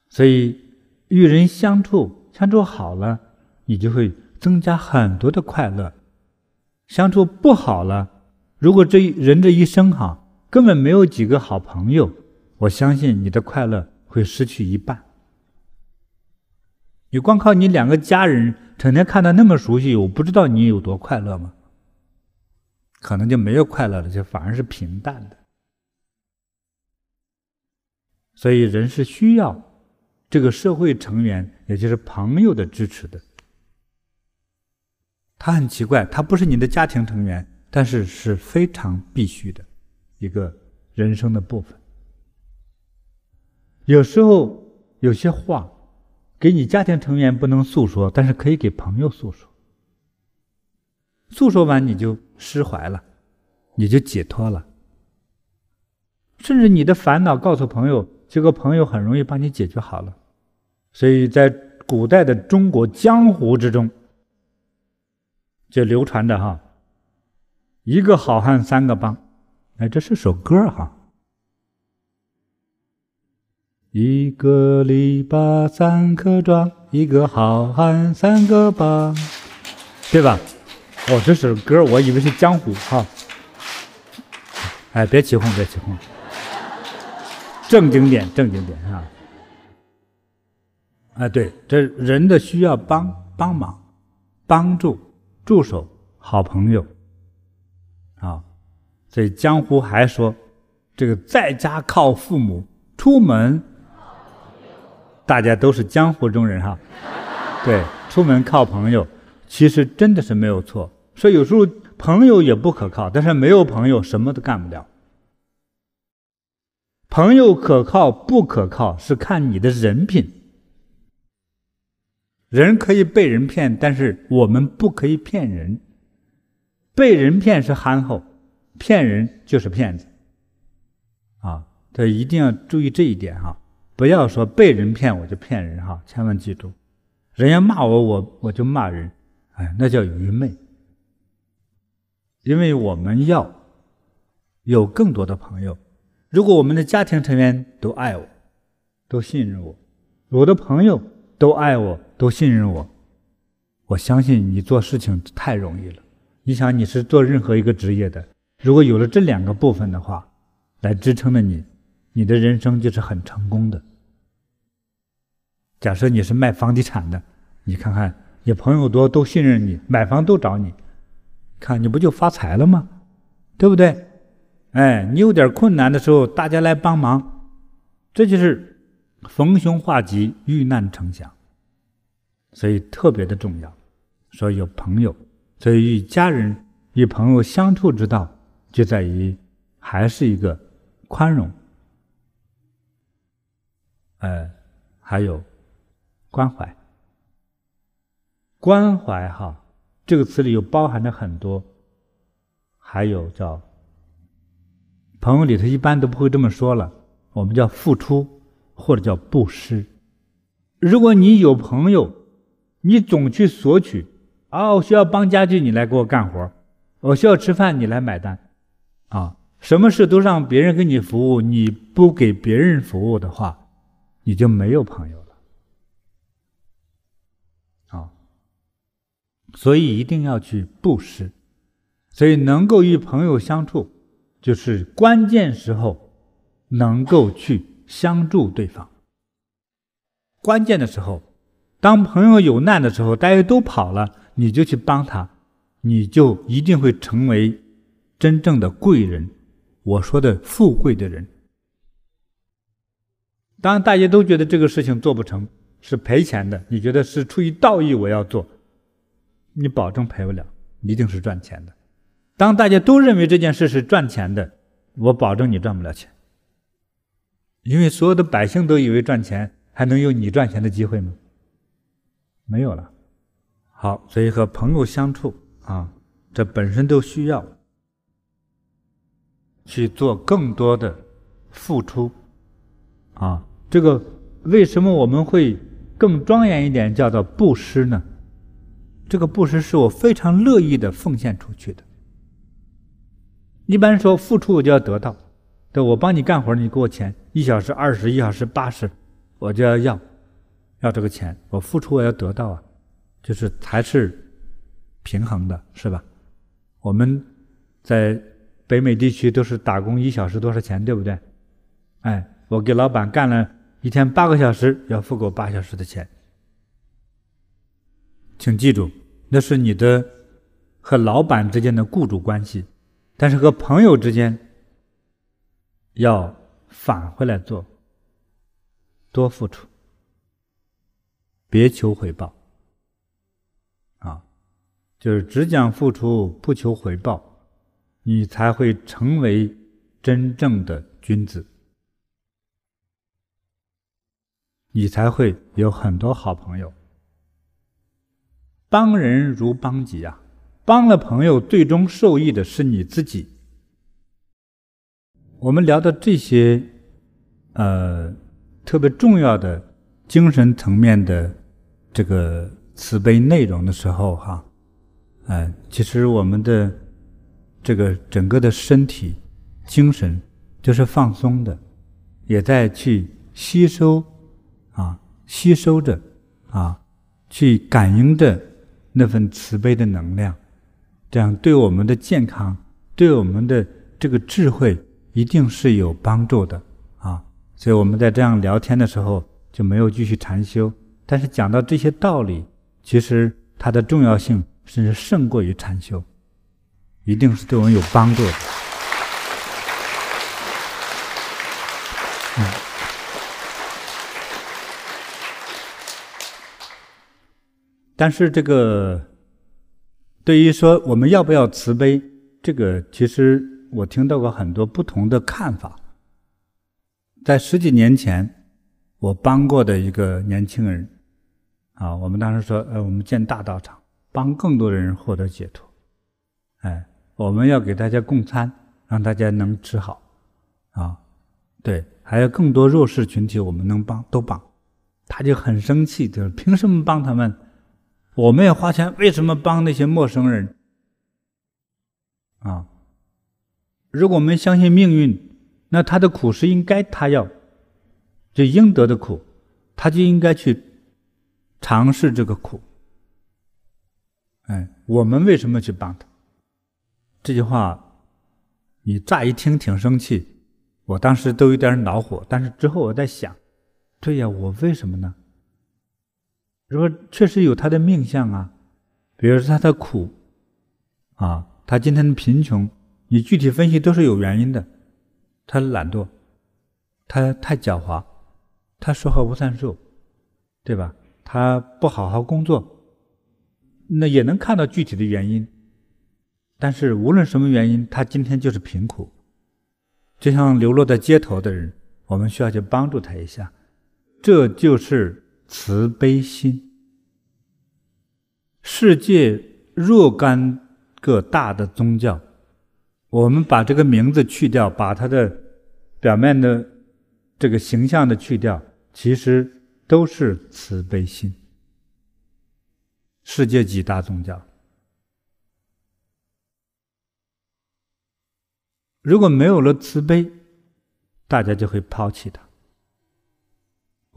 所以，与人相处相处好了，你就会增加很多的快乐；相处不好了，如果这人这一生哈。根本没有几个好朋友，我相信你的快乐会失去一半。你光靠你两个家人成天看的那么熟悉，我不知道你有多快乐吗？可能就没有快乐了，就反而是平淡的。所以人是需要这个社会成员，也就是朋友的支持的。他很奇怪，他不是你的家庭成员，但是是非常必须的。一个人生的部分，有时候有些话给你家庭成员不能诉说，但是可以给朋友诉说。诉说完你就释怀了，你就解脱了。甚至你的烦恼告诉朋友，这个朋友很容易帮你解决好了。所以在古代的中国江湖之中，就流传着哈，一个好汉三个帮。哎，这是首歌哈。一个篱笆三棵桩，一个好汉三个帮，对吧？哦，这首歌我以为是江湖哈。哎，别起哄，别起哄，正经点，正经点啊。哎，对，这人的需要帮帮忙、帮助、助手、好朋友啊。所以江湖还说，这个在家靠父母，出门，大家都是江湖中人哈。对，出门靠朋友，其实真的是没有错。所以有时候朋友也不可靠，但是没有朋友什么都干不了。朋友可靠不可靠是看你的人品。人可以被人骗，但是我们不可以骗人。被人骗是憨厚。骗人就是骗子，啊，这一定要注意这一点哈，不要说被人骗我就骗人哈，千万记住，人家骂我我我就骂人，哎，那叫愚昧。因为我们要有更多的朋友，如果我们的家庭成员都爱我，都信任我，我的朋友都爱我，都信任我，我相信你做事情太容易了。你想，你是做任何一个职业的。如果有了这两个部分的话，来支撑着你，你的人生就是很成功的。假设你是卖房地产的，你看看你朋友多，都信任你，买房都找你，看你不就发财了吗？对不对？哎，你有点困难的时候，大家来帮忙，这就是逢凶化吉，遇难成祥，所以特别的重要。说有朋友，所以与家人、与朋友相处之道，就在于还是一个宽容，呃，还有关怀。关怀哈，这个词里又包含着很多，还有叫朋友里头一般都不会这么说了，我们叫付出或者叫布施。如果你有朋友，你总去索取，啊，我需要帮家具，你来给我干活；我需要吃饭，你来买单，啊，什么事都让别人给你服务，你不给别人服务的话，你就没有朋友了，啊，所以一定要去布施，所以能够与朋友相处，就是关键时候能够去相助对方。关键的时候，当朋友有难的时候，大家都跑了，你就去帮他，你就一定会成为真正的贵人。我说的富贵的人。当大家都觉得这个事情做不成，是赔钱的，你觉得是出于道义我要做，你保证赔不了，一定是赚钱的。当大家都认为这件事是赚钱的，我保证你赚不了钱，因为所有的百姓都以为赚钱。还能有你赚钱的机会吗？没有了。好，所以和朋友相处啊，这本身都需要去做更多的付出啊。这个为什么我们会更庄严一点，叫做布施呢？这个布施是我非常乐意的奉献出去的。一般说付出我就要得到，对，我帮你干活，你给我钱，一小时二十，一小时八十。我就要要，要这个钱，我付出我要得到啊，就是还是平衡的，是吧？我们在北美地区都是打工一小时多少钱，对不对？哎，我给老板干了一天八个小时，要付给我八小时的钱。请记住，那是你的和老板之间的雇主关系，但是和朋友之间要返回来做。多付出，别求回报。啊，就是只讲付出，不求回报，你才会成为真正的君子，你才会有很多好朋友。帮人如帮己啊，帮了朋友，最终受益的是你自己。我们聊的这些，呃。特别重要的精神层面的这个慈悲内容的时候，哈，哎，其实我们的这个整个的身体、精神就是放松的，也在去吸收啊，吸收着啊，去感应着那份慈悲的能量，这样对我们的健康、对我们的这个智慧，一定是有帮助的啊。所以我们在这样聊天的时候就没有继续禅修，但是讲到这些道理，其实它的重要性甚至胜过于禅修，一定是对我们有帮助的。嗯。但是这个对于说我们要不要慈悲，这个其实我听到过很多不同的看法。在十几年前，我帮过的一个年轻人，啊，我们当时说，呃，我们建大道场，帮更多的人获得解脱，哎，我们要给大家供餐，让大家能吃好，啊，对，还有更多弱势群体，我们能帮都帮，他就很生气，就是凭什么帮他们？我们也花钱，为什么帮那些陌生人？啊，如果我们相信命运。那他的苦是应该他要，就应得的苦，他就应该去尝试这个苦。哎，我们为什么去帮他？这句话，你乍一听挺生气，我当时都有点恼火。但是之后我在想，对呀，我为什么呢？如果确实有他的命相啊，比如说他的苦，啊，他今天的贫穷，你具体分析都是有原因的。他懒惰，他太狡猾，他说话不算数，对吧？他不好好工作，那也能看到具体的原因。但是无论什么原因，他今天就是贫苦，就像流落在街头的人，我们需要去帮助他一下，这就是慈悲心。世界若干个大的宗教，我们把这个名字去掉，把它的表面的这个形象的去掉，其实都是慈悲心。世界几大宗教。如果没有了慈悲，大家就会抛弃它。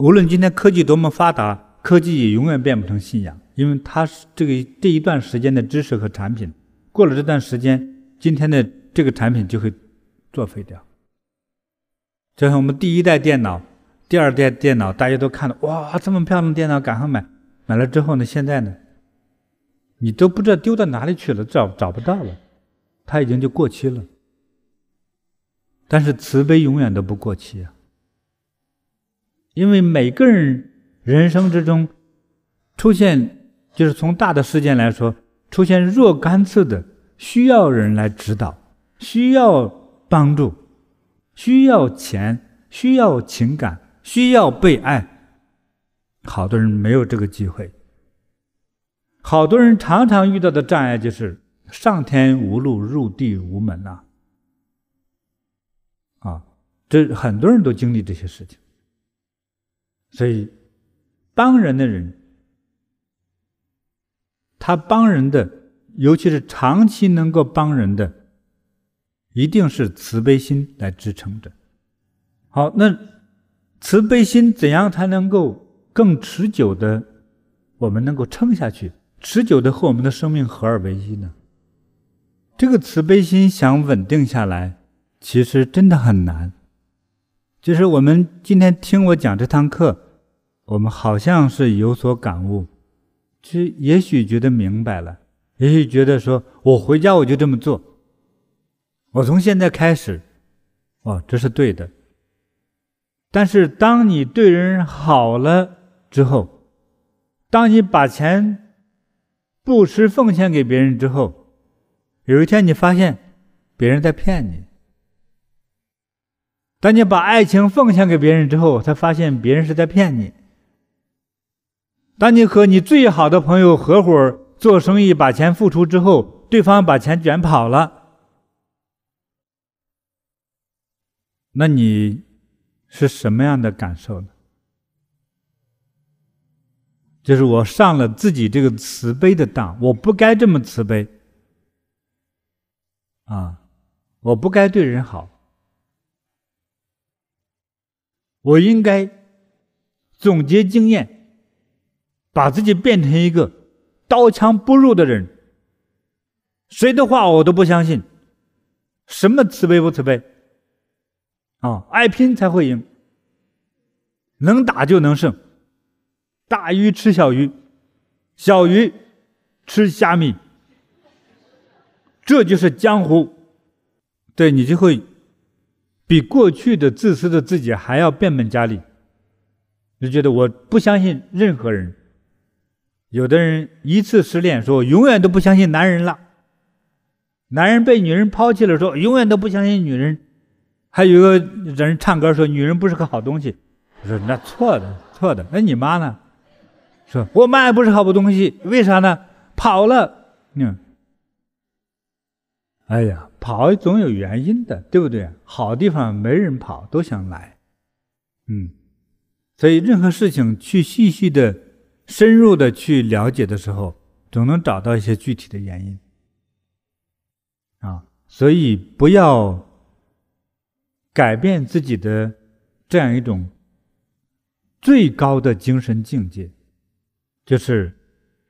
无论今天科技多么发达，科技也永远变不成信仰，因为它是这个这一段时间的知识和产品，过了这段时间，今天的这个产品就会作废掉。就像我们第一代电脑、第二代电脑，大家都看到哇，这么漂亮的电脑，赶快买。买了之后呢，现在呢，你都不知道丢到哪里去了，找找不到了，它已经就过期了。但是慈悲永远都不过期啊！因为每个人人生之中出现，就是从大的事件来说，出现若干次的需要人来指导、需要帮助、需要钱、需要情感、需要被爱，好多人没有这个机会。好多人常常遇到的障碍就是上天无路，入地无门呐。啊，这很多人都经历这些事情，所以帮人的人，他帮人的，尤其是长期能够帮人的，一定是慈悲心来支撑着。好，那慈悲心怎样才能够更持久的，我们能够撑下去，持久的和我们的生命合二为一呢？这个慈悲心想稳定下来。其实真的很难，就是我们今天听我讲这堂课，我们好像是有所感悟，其实也许觉得明白了，也许觉得说我回家我就这么做，我从现在开始，哦，这是对的。但是当你对人好了之后，当你把钱布施奉献给别人之后，有一天你发现别人在骗你。当你把爱情奉献给别人之后，才发现别人是在骗你。当你和你最好的朋友合伙做生意，把钱付出之后，对方把钱卷跑了，那你是什么样的感受呢？就是我上了自己这个慈悲的当，我不该这么慈悲啊，我不该对人好。我应该总结经验，把自己变成一个刀枪不入的人。谁的话我都不相信。什么慈悲不慈悲？啊，爱拼才会赢，能打就能胜。大鱼吃小鱼，小鱼吃虾米，这就是江湖。对，你就会。比过去的自私的自己还要变本加厉，就觉得我不相信任何人。有的人一次失恋，说我永远都不相信男人了；男人被女人抛弃了，说永远都不相信女人。还有一个人唱歌说女人不是个好东西，我说那错的错的。那你妈呢？说我妈也不是好东西，为啥呢？跑了。嗯。哎呀，跑总有原因的，对不对？好地方没人跑，都想来。嗯，所以任何事情去细细的、深入的去了解的时候，总能找到一些具体的原因。啊，所以不要改变自己的这样一种最高的精神境界，就是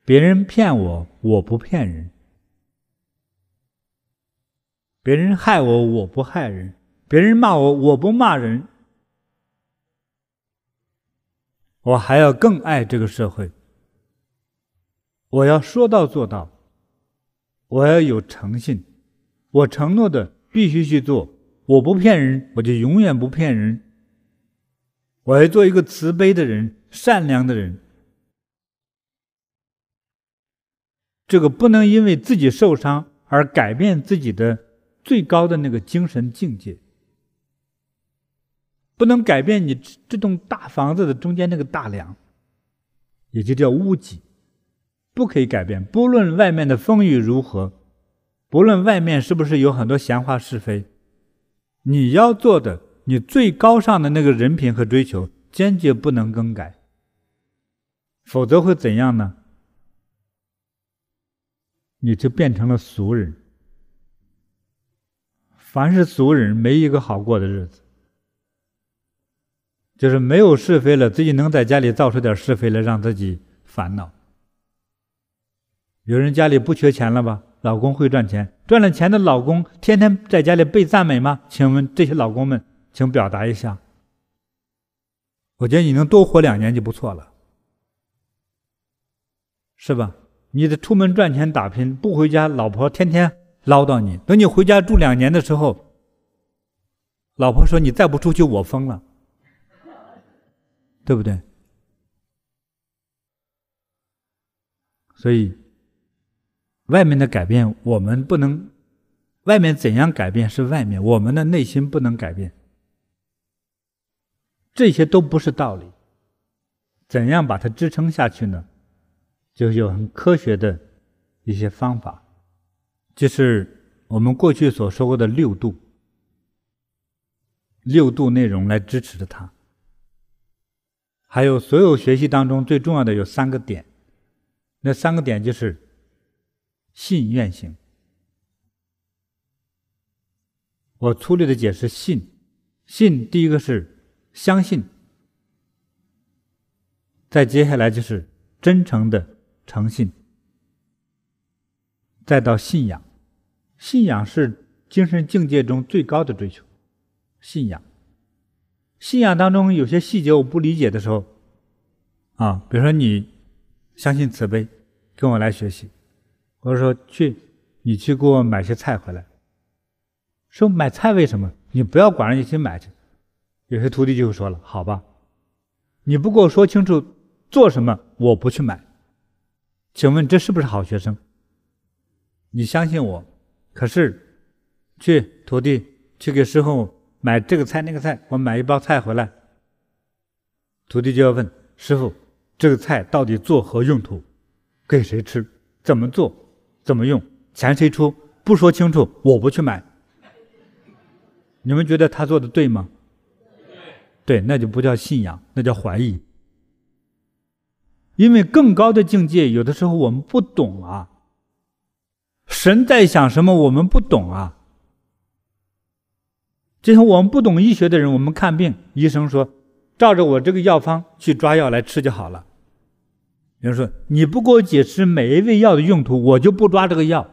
别人骗我，我不骗人。别人害我，我不害人；别人骂我，我不骂人。我还要更爱这个社会。我要说到做到，我要有诚信，我承诺的必须去做。我不骗人，我就永远不骗人。我要做一个慈悲的人，善良的人。这个不能因为自己受伤而改变自己的最高的那个精神境界，不能改变你这栋大房子的中间那个大梁，也就叫屋脊，不可以改变。不论外面的风雨如何，不论外面是不是有很多闲话是非，你要做的，你最高尚的那个人品和追求，坚决不能更改，否则会怎样呢？你就变成了俗人。凡是俗人，没一个好过的日子。就是没有是非了，自己能在家里造出点是非来，让自己烦恼。有人家里不缺钱了吧？老公会赚钱，赚了钱的老公天天在家里被赞美吗？请问这些老公们，请表达一下。我觉得你能多活两年就不错了，是吧？你得出门赚钱打拼，不回家，老婆天天唠叨你。等你回家住两年的时候，老婆说：“你再不出去，我疯了。”对不对？所以，外面的改变我们不能，外面怎样改变是外面，我们的内心不能改变。这些都不是道理。怎样把它支撑下去呢？就有很科学的一些方法，就是我们过去所说过的六度，六度内容来支持着它。还有所有学习当中最重要的有三个点，那三个点就是信愿行。我粗略的解释信，信第一个是相信，再接下来就是真诚的。诚信，再到信仰，信仰是精神境界中最高的追求。信仰，信仰当中有些细节我不理解的时候，啊，比如说你相信慈悲，跟我来学习，我说去，你去给我买些菜回来。说买菜为什么？你不要管着，你去买去。有些徒弟就会说了，好吧，你不给我说清楚做什么，我不去买。请问这是不是好学生？你相信我，可是去徒弟去给师傅买这个菜那个菜，我买一包菜回来，徒弟就要问师傅：这个菜到底作何用途？给谁吃？怎么做？怎么用？钱谁出？不说清楚，我不去买。你们觉得他做的对吗？对，那就不叫信仰，那叫怀疑。因为更高的境界，有的时候我们不懂啊。神在想什么，我们不懂啊。就像我们不懂医学的人，我们看病，医生说照着我这个药方去抓药来吃就好了。比如说你不给我解释每一味药的用途，我就不抓这个药。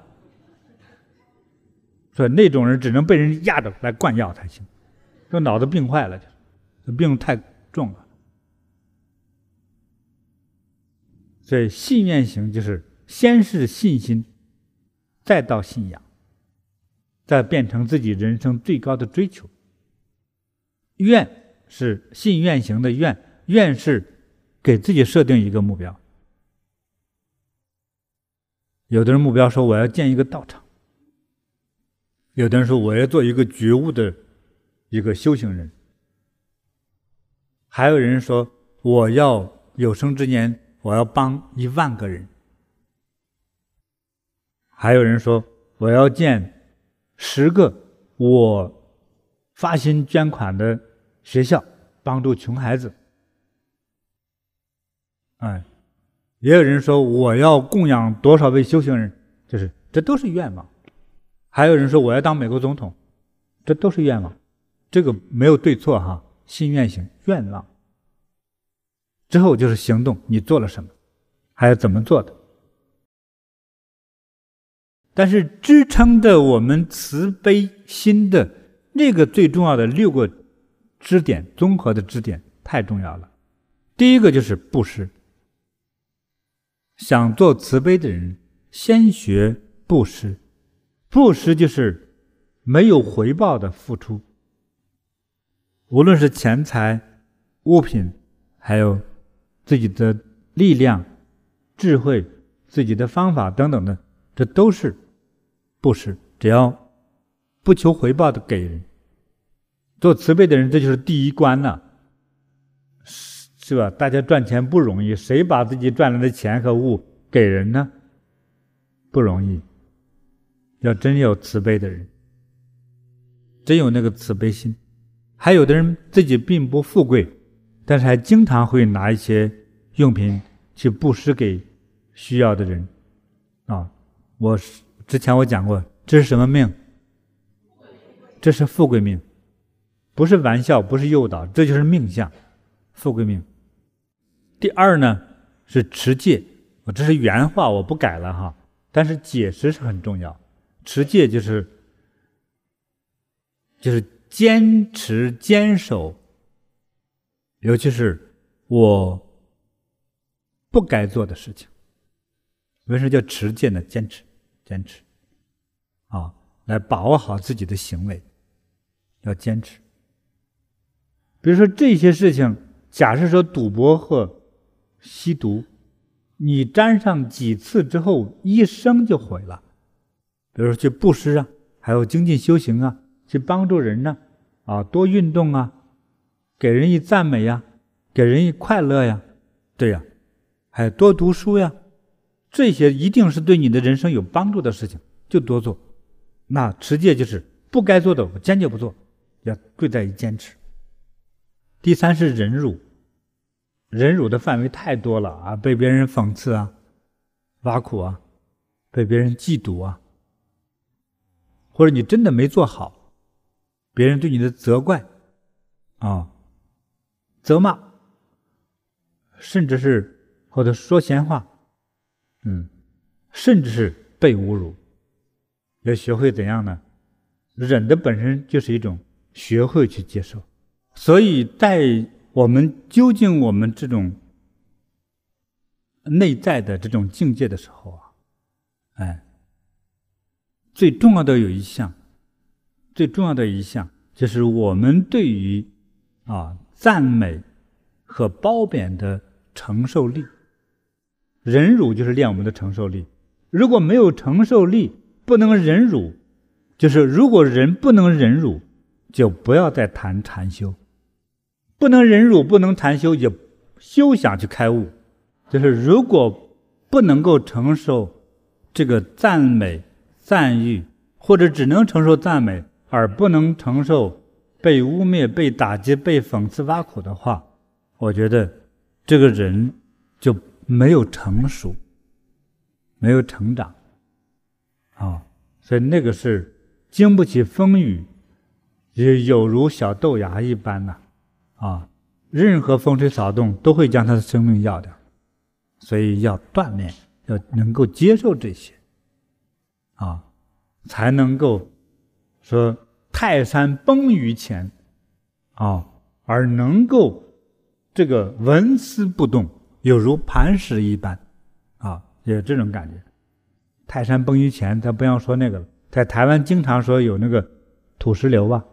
所以那种人只能被人压着来灌药才行，这脑子病坏了，这病太重了。所以信念型就是先是信心，再到信仰，再变成自己人生最高的追求。愿是信愿行的愿，愿是给自己设定一个目标。有的人目标说我要建一个道场，有的人说我要做一个觉悟的一个修行人，还有人说我要有生之年。我要帮一万个人，还有人说我要建十个我发心捐款的学校，帮助穷孩子。哎，也有人说我要供养多少位修行人，就是这都是愿望。还有人说我要当美国总统，这都是愿望。这个没有对错哈，心愿行愿望。之后就是行动，你做了什么，还有怎么做的？但是支撑着我们慈悲心的那个最重要的六个支点，综合的支点太重要了。第一个就是布施。想做慈悲的人，先学布施。布施就是没有回报的付出，无论是钱财、物品，还有。自己的力量、智慧、自己的方法等等的，这都是布施。只要不求回报的给人，做慈悲的人，这就是第一关了，是吧？大家赚钱不容易，谁把自己赚来的钱和物给人呢？不容易。要真有慈悲的人，真有那个慈悲心。还有的人自己并不富贵，但是还经常会拿一些用品去布施给需要的人，啊，我之前我讲过，这是什么命？这是富贵命，不是玩笑，不是诱导，这就是命相，富贵命。第二呢是持戒，我这是原话，我不改了哈，但是解释是很重要。持戒就是，就是坚持坚守，尤其是我不该做的事情。为什么叫持戒呢？坚持，坚持，啊，来把握好自己的行为，要坚持。比如说这些事情，假设说赌博和吸毒，你沾上几次之后，一生就毁了。比如说去布施啊，还有精进修行啊，去帮助人呢，啊，多运动啊，给人以赞美呀，给人以快乐呀，对呀，还有多读书呀，这些一定是对你的人生有帮助的事情，就多做。那持戒就是不该做的，我坚决不做，要贵在于坚持。第三是忍辱，忍辱的范围太多了啊，被别人讽刺啊，挖苦啊，被别人嫉妒啊。或者你真的没做好，别人对你的责怪，啊，责骂，甚至是或者说闲话，嗯，甚至是被侮辱，要学会怎样呢？忍的本身就是一种学会去接受，所以在我们究竟我们这种内在的这种境界的时候啊，哎。最重要的有一项，最重要的一项就是我们对于啊赞美和褒贬的承受力。忍辱就是练我们的承受力。如果没有承受力，不能忍辱，就是如果人不能忍辱，就不要再谈禅修。不能忍辱，不能禅修，也休想去开悟。就是如果不能够承受这个赞美。赞誉，或者只能承受赞美，而不能承受被污蔑、被打击、被讽刺、挖苦的话，我觉得这个人就没有成熟，没有成长，啊，所以那个是经不起风雨，也有如小豆芽一般呐，啊，任何风吹草动都会将他的生命要掉，所以要锻炼，要能够接受这些。啊，才能够说泰山崩于前，啊，而能够这个纹丝不动，有如磐石一般，啊，有这种感觉。泰山崩于前，咱不要说那个了，在台湾经常说有那个土石流吧，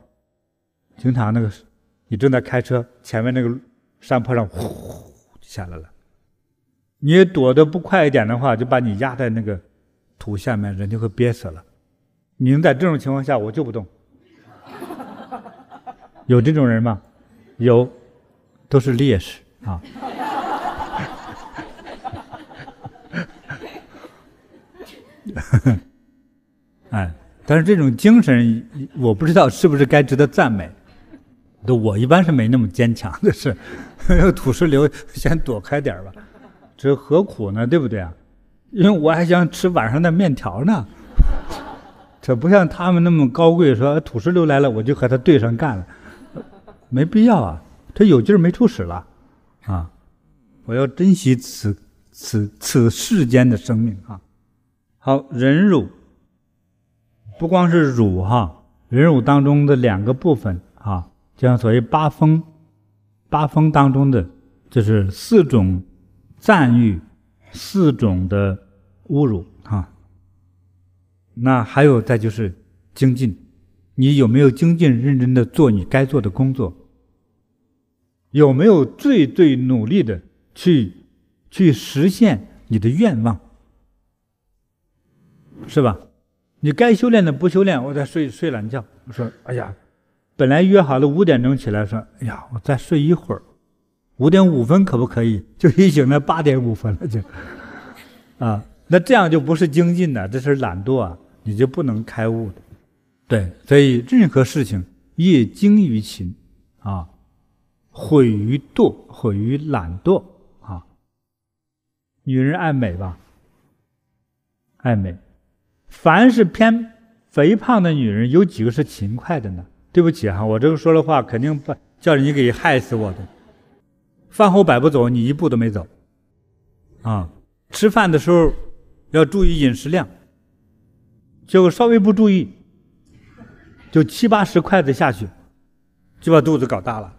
经常那个你正在开车，前面那个山坡上呼呼就下来了，你躲得不快一点的话，就把你压在那个。土下面人就会憋死了。您在这种情况下，我就不动。有这种人吗？有，都是烈士啊。呵 呵哎，但是这种精神，我不知道是不是该值得赞美。都我一般是没那么坚强，的是土石流，先躲开点吧。这何苦呢？对不对啊？因为我还想吃晚上的面条呢，这不像他们那么高贵，说土石流来了我就和他对上干了，没必要啊，他有劲儿没处使了，啊，我要珍惜此此此世间的生命啊。好，忍辱，不光是辱哈，忍辱当中的两个部分啊，就像所谓八风，八风当中的就是四种赞誉，四种的。侮辱哈！那还有再就是精进，你有没有精进认真的做你该做的工作？有没有最最努力的去去实现你的愿望？是吧？你该修炼的不修炼，我再睡睡懒觉。我说，哎呀，本来约好了五点钟起来，说，哎呀，我再睡一会儿，五点五分可不可以？就一醒来八点五分了，就，啊，那这样就不是精进的，这是懒惰啊，你就不能开悟的。对，所以任何事情，业精于勤，啊，毁于惰，毁于懒惰，啊。女人爱美吧？爱美。凡是偏肥胖的女人，有几个是勤快的呢？对不起哈，我这个说的话肯定不叫你给害死我的。饭后百步走，你一步都没走。啊，吃饭的时候要注意饮食量，结果稍微不注意，就七八十筷子下去，就把肚子搞大了。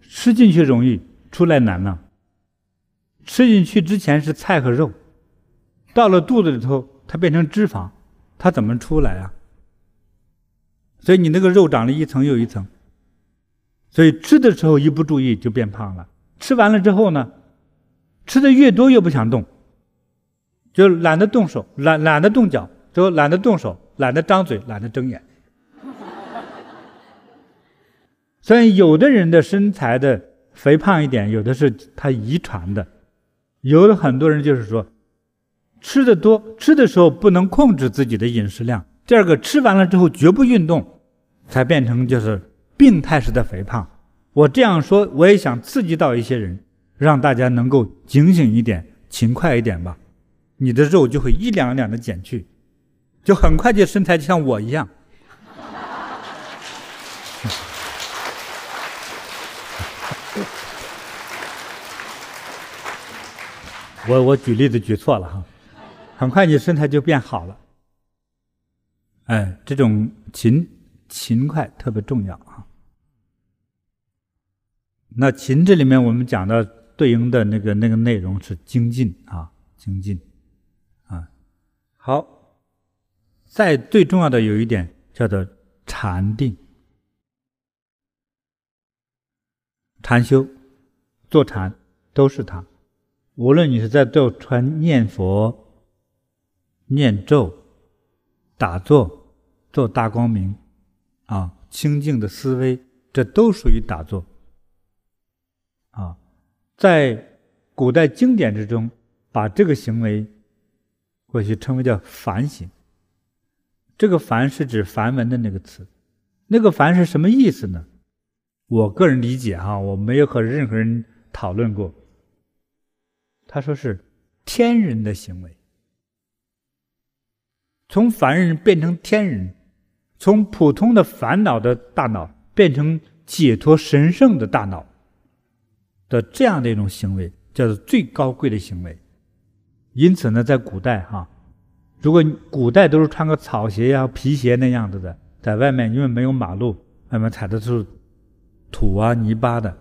吃进去容易，出来难呢。吃进去之前是菜和肉，到了肚子里头。它变成脂肪，它怎么出来啊？所以你那个肉长了一层又一层，所以吃的时候一不注意就变胖了。吃完了之后呢，吃的越多越不想动，就懒得动手，懒懒得动脚，就懒得动手，懒得张嘴，懒得睁眼。所以有的人的身材的肥胖一点，有的是他遗传的，有的很多人就是说。吃的多，吃的时候不能控制自己的饮食量。第二个，吃完了之后绝不运动，才变成就是病态式的肥胖。我这样说，我也想刺激到一些人，让大家能够警醒一点，勤快一点吧。你的肉就会一两两的减去，就很快就身材就像我一样。我我举例子举错了哈。很快你身材就变好了，哎，这种勤勤快特别重要啊。那勤这里面我们讲的对应的那个那个内容是精进啊，精进啊。好，再最重要的有一点叫做禅定，禅修、坐禅都是它。无论你是在坐禅念佛。念咒、打坐、做大光明，啊，清净的思维，这都属于打坐。啊，在古代经典之中，把这个行为过去称为叫梵行。这个梵是指梵文的那个词，那个梵是什么意思呢？我个人理解哈，我没有和任何人讨论过。他说是天人的行为。从凡人变成天人，从普通的烦恼的大脑变成解脱神圣的大脑的这样的一种行为，叫做最高贵的行为。因此呢，在古代哈，如果古代都是穿个草鞋呀、皮鞋那样子的，在外面因为没有马路，外面踩的是土啊、泥巴的，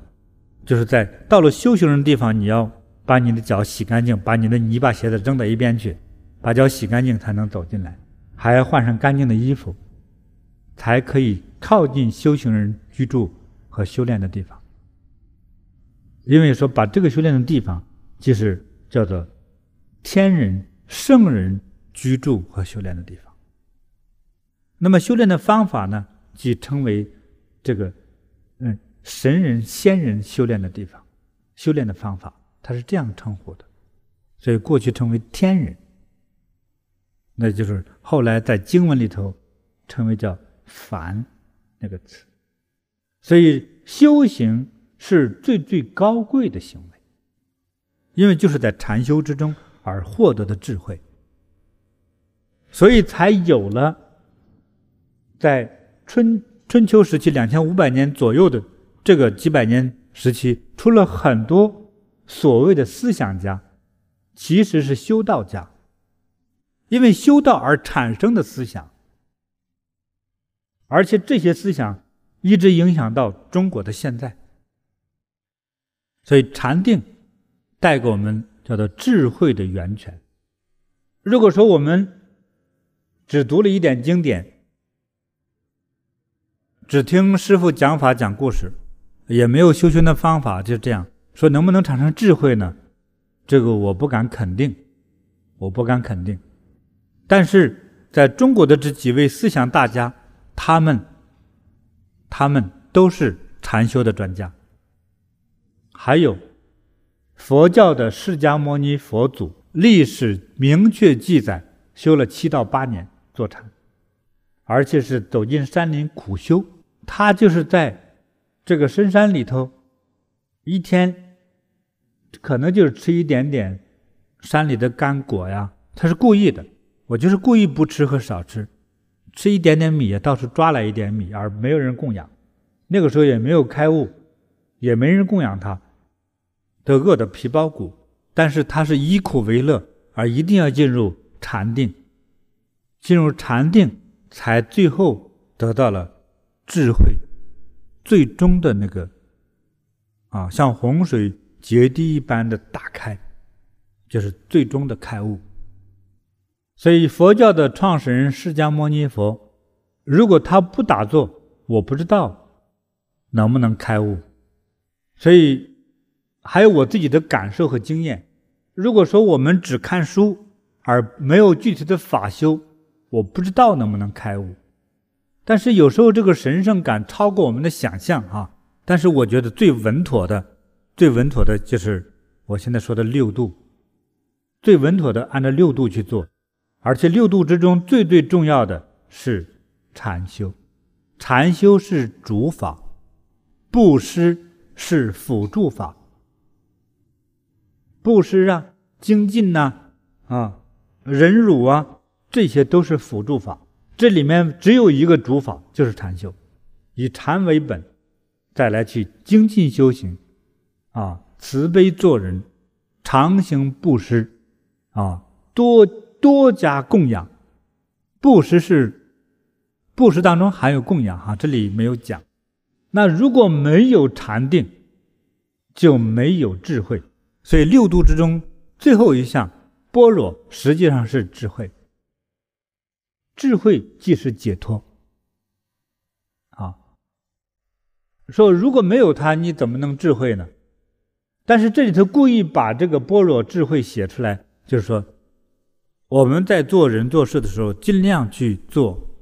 就是在到了修行人的地方，你要把你的脚洗干净，把你的泥巴鞋子扔到一边去。把脚洗干净才能走进来，还要换上干净的衣服，才可以靠近修行人居住和修炼的地方。因为说把这个修炼的地方，就是叫做天人圣人居住和修炼的地方。那么修炼的方法呢，即称为这个嗯神人仙人修炼的地方，修炼的方法，它是这样称呼的，所以过去称为天人。那就是后来在经文里头称为叫“凡”那个词，所以修行是最最高贵的行为，因为就是在禅修之中而获得的智慧，所以才有了在春春秋时期两千五百年左右的这个几百年时期，出了很多所谓的思想家，其实是修道家。因为修道而产生的思想，而且这些思想一直影响到中国的现在，所以禅定带给我们叫做智慧的源泉。如果说我们只读了一点经典，只听师傅讲法讲故事，也没有修行的方法，就这样说能不能产生智慧呢？这个我不敢肯定，我不敢肯定。但是在中国的这几位思想大家，他们他们都是禅修的专家。还有佛教的释迦牟尼佛祖，历史明确记载，修了七到八年坐禅，而且是走进山林苦修。他就是在这个深山里头，一天可能就是吃一点点山里的干果呀，他是故意的。我就是故意不吃和少吃，吃一点点米，到处抓来一点米，而没有人供养。那个时候也没有开悟，也没人供养他。都饿得皮包骨，但是他是以苦为乐，而一定要进入禅定，进入禅定，才最后得到了智慧，最终的那个啊，像洪水决堤一般的打开，就是最终的开悟。所以佛教的创始人释迦牟尼佛，如果他不打坐，我不知道能不能开悟。所以。还有我自己的感受和经验。如果说我们只看书而没有具体的法修，我不知道能不能开悟。但是有时候这个神圣感超过我们的想象啊！但是我觉得最稳妥的、最稳妥的就是我现在说的六度，最稳妥的按照六度去做，而且六度之中最最重要的是禅修，禅修是主法，布施是辅助法。布施啊，精进呐，啊，忍辱啊，这些都是辅助法。这里面只有一个主法，就是禅修，以禅为本，再来去精进修行，啊，慈悲做人，常行布施，啊，多多加供养。布施是布施当中含有供养哈，这里没有讲。那如果没有禅定，就没有智慧。所以六度之中最后一项般若实际上是智慧，智慧即是解脱。啊，说如果没有它，你怎么能智慧呢？但是这里头故意把这个般若智慧写出来，就是说我们在做人做事的时候，尽量去做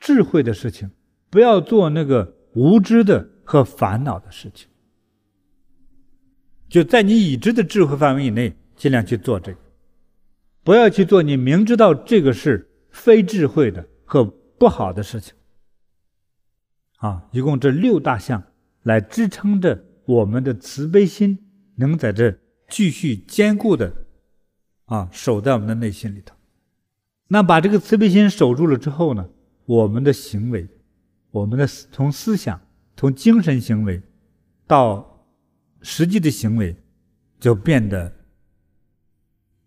智慧的事情，不要做那个无知的和烦恼的事情。就在你已知的智慧范围以内，尽量去做这个，不要去做你明知道这个是非智慧的和不好的事情。啊，一共这六大项来支撑着我们的慈悲心，能在这继续坚固的啊守在我们的内心里头。那把这个慈悲心守住了之后呢，我们的行为，我们的从思想、从精神行为到。实际的行为就变得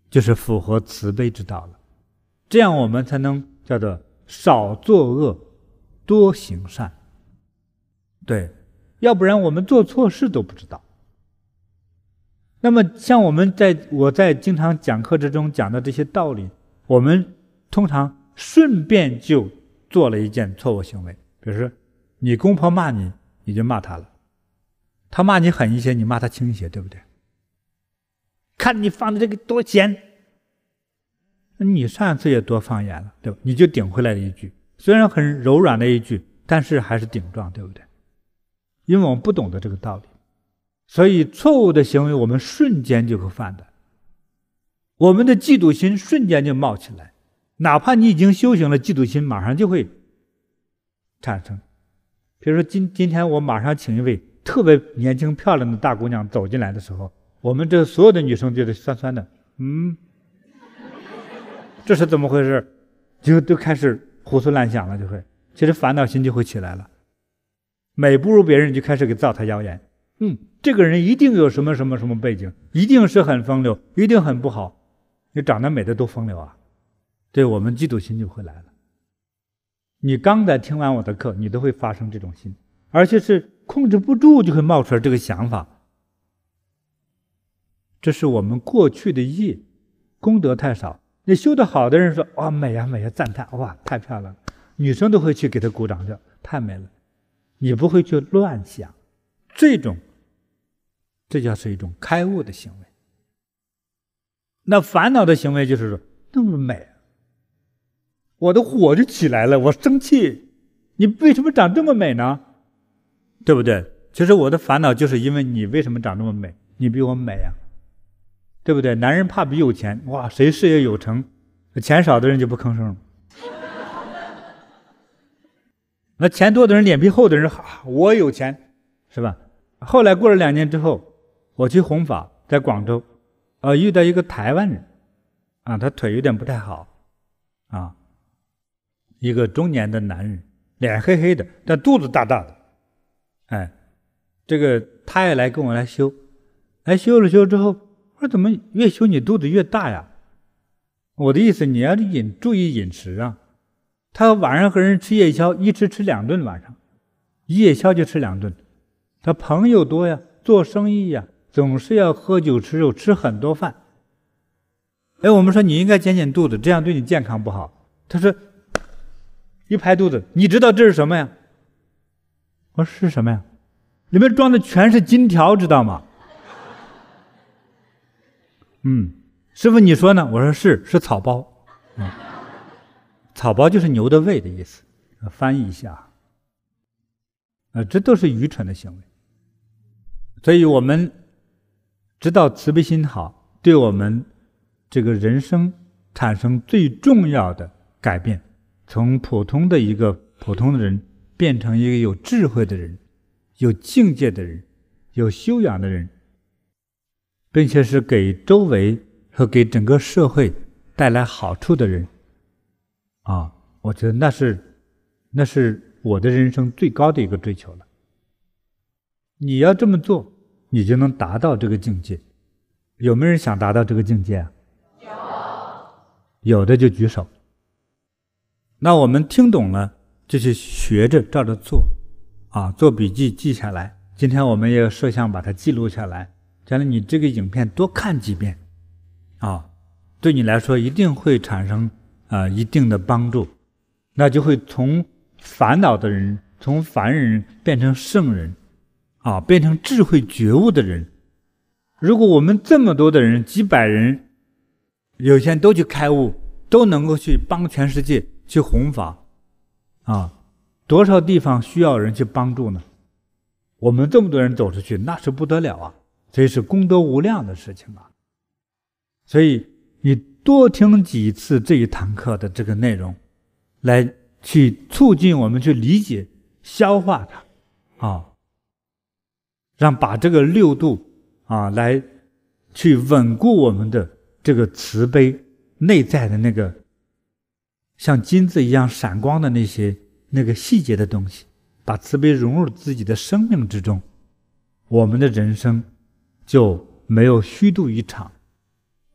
就是符合慈悲之道了，这样我们才能叫做少作恶，多行善。对，要不然我们做错事都不知道。那么像我们在我在经常讲课之中讲的这些道理，我们通常顺便就做了一件错误行为，比如说你公婆骂你，你就骂他了。他骂你狠一些，你骂他轻一些，对不对？看你放的这个多咸，你上次也多放盐了，对吧？你就顶回来了一句，虽然很柔软的一句，但是还是顶撞，对不对？因为我们不懂得这个道理，所以错误的行为我们瞬间就会犯的。我们的嫉妒心瞬间就冒起来，哪怕你已经修行了，嫉妒心马上就会产生。比如说今今天我马上请一位。特别年轻漂亮的大姑娘走进来的时候，我们这所有的女生觉得酸酸的，嗯，这是怎么回事？就都开始胡思乱想了，就会，其实烦恼心就会起来了。每不如别人，就开始给造他谣言，嗯，这个人一定有什么什么什么背景，一定是很风流，一定很不好。你长得美的都风流啊，对我们嫉妒心就会来了。你刚才听完我的课，你都会发生这种心。而且是控制不住就会冒出来这个想法，这是我们过去的业，功德太少。你修得好的人说：“哇，美呀美呀，赞叹！哇，太漂亮了！”女生都会去给他鼓掌，叫“太美了”。你不会去乱想，这种，这叫是一种开悟的行为。那烦恼的行为就是说那么美，我的火就起来了，我生气，你为什么长这么美呢？对不对？其实我的烦恼就是因为你为什么长这么美？你比我美呀，对不对？男人怕比有钱，哇，谁事业有成，钱少的人就不吭声了。那钱多的人，脸皮厚的人，哈，我有钱，是吧？后来过了两年之后，我去弘法，在广州，呃，遇到一个台湾人，啊，他腿有点不太好，啊，一个中年的男人，脸黑黑的，但肚子大大的，哎，这个他也来跟我来修，来修了修之后，我说怎么越修你肚子越大呀？我的意思，你要饮注意饮食啊。他晚上和人吃夜宵，一吃吃两顿，晚上夜宵就吃两顿。他朋友多呀，做生意呀，总是要喝酒吃肉，吃很多饭。哎，我们说你应该减减肚子，这样对你健康不好。他说一拍肚子，你知道这是什么呀？我说是什么呀？里面装的全是金条，知道吗？嗯，师傅你说呢？我说是，是草包。嗯。草包就是牛的胃的意思，翻译一下。呃，这都是愚蠢的行为。所以我们知道慈悲心好，对我们这个人生产生最重要的改变，从普通的一个普通的人变成一个有智慧的人、有境界的人、有修养的人，并且是给周围和给整个社会带来好处的人。啊，我觉得那是，那是我的人生最高的一个追求了。你要这么做，你就能达到这个境界。有没有人想达到这个境界啊？有，有的就举手。那我们听懂了，就去学着照着做，啊，做笔记记下来。今天我们也摄像把它记录下来，将来你这个影片多看几遍，啊，对你来说一定会产生。啊，一定的帮助，那就会从烦恼的人，从凡人变成圣人，啊，变成智慧觉悟的人。如果我们这么多的人，几百人，有些人都去开悟，都能够去帮全世界去弘法，啊，多少地方需要人去帮助呢？我们这么多人走出去，那是不得了啊！所以是功德无量的事情啊。所以你。多听几次这一堂课的这个内容，来去促进我们去理解、消化它，啊，让把这个六度啊来去稳固我们的这个慈悲内在的那个像金子一样闪光的那些那个细节的东西，把慈悲融入自己的生命之中，我们的人生就没有虚度一场。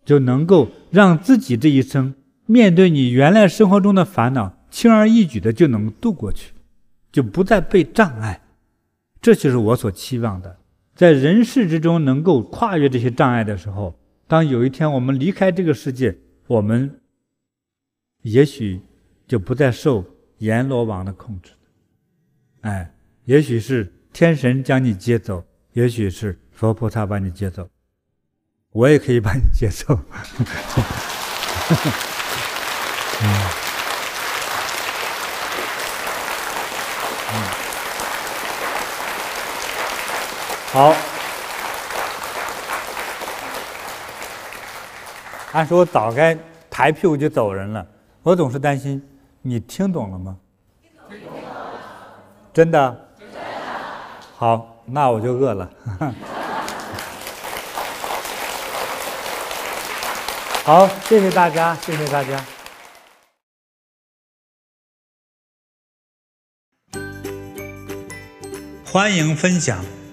就能够让自己这一生面对你原来生活中的烦恼，轻而易举的就能度过去，就不再被障碍。这就是我所期望的，在人世之中能够跨越这些障碍的时候，当有一天我们离开这个世界，我们也许就不再受阎罗王的控制。哎，也许是天神将你接走，也许是佛菩萨把你接走。我也可以把你接走。嗯，好。按说我早该抬屁股就走人了，我总是担心你听懂了吗听懂了？真的？好，那我就饿了。好，谢谢大家，谢谢大家。欢迎分享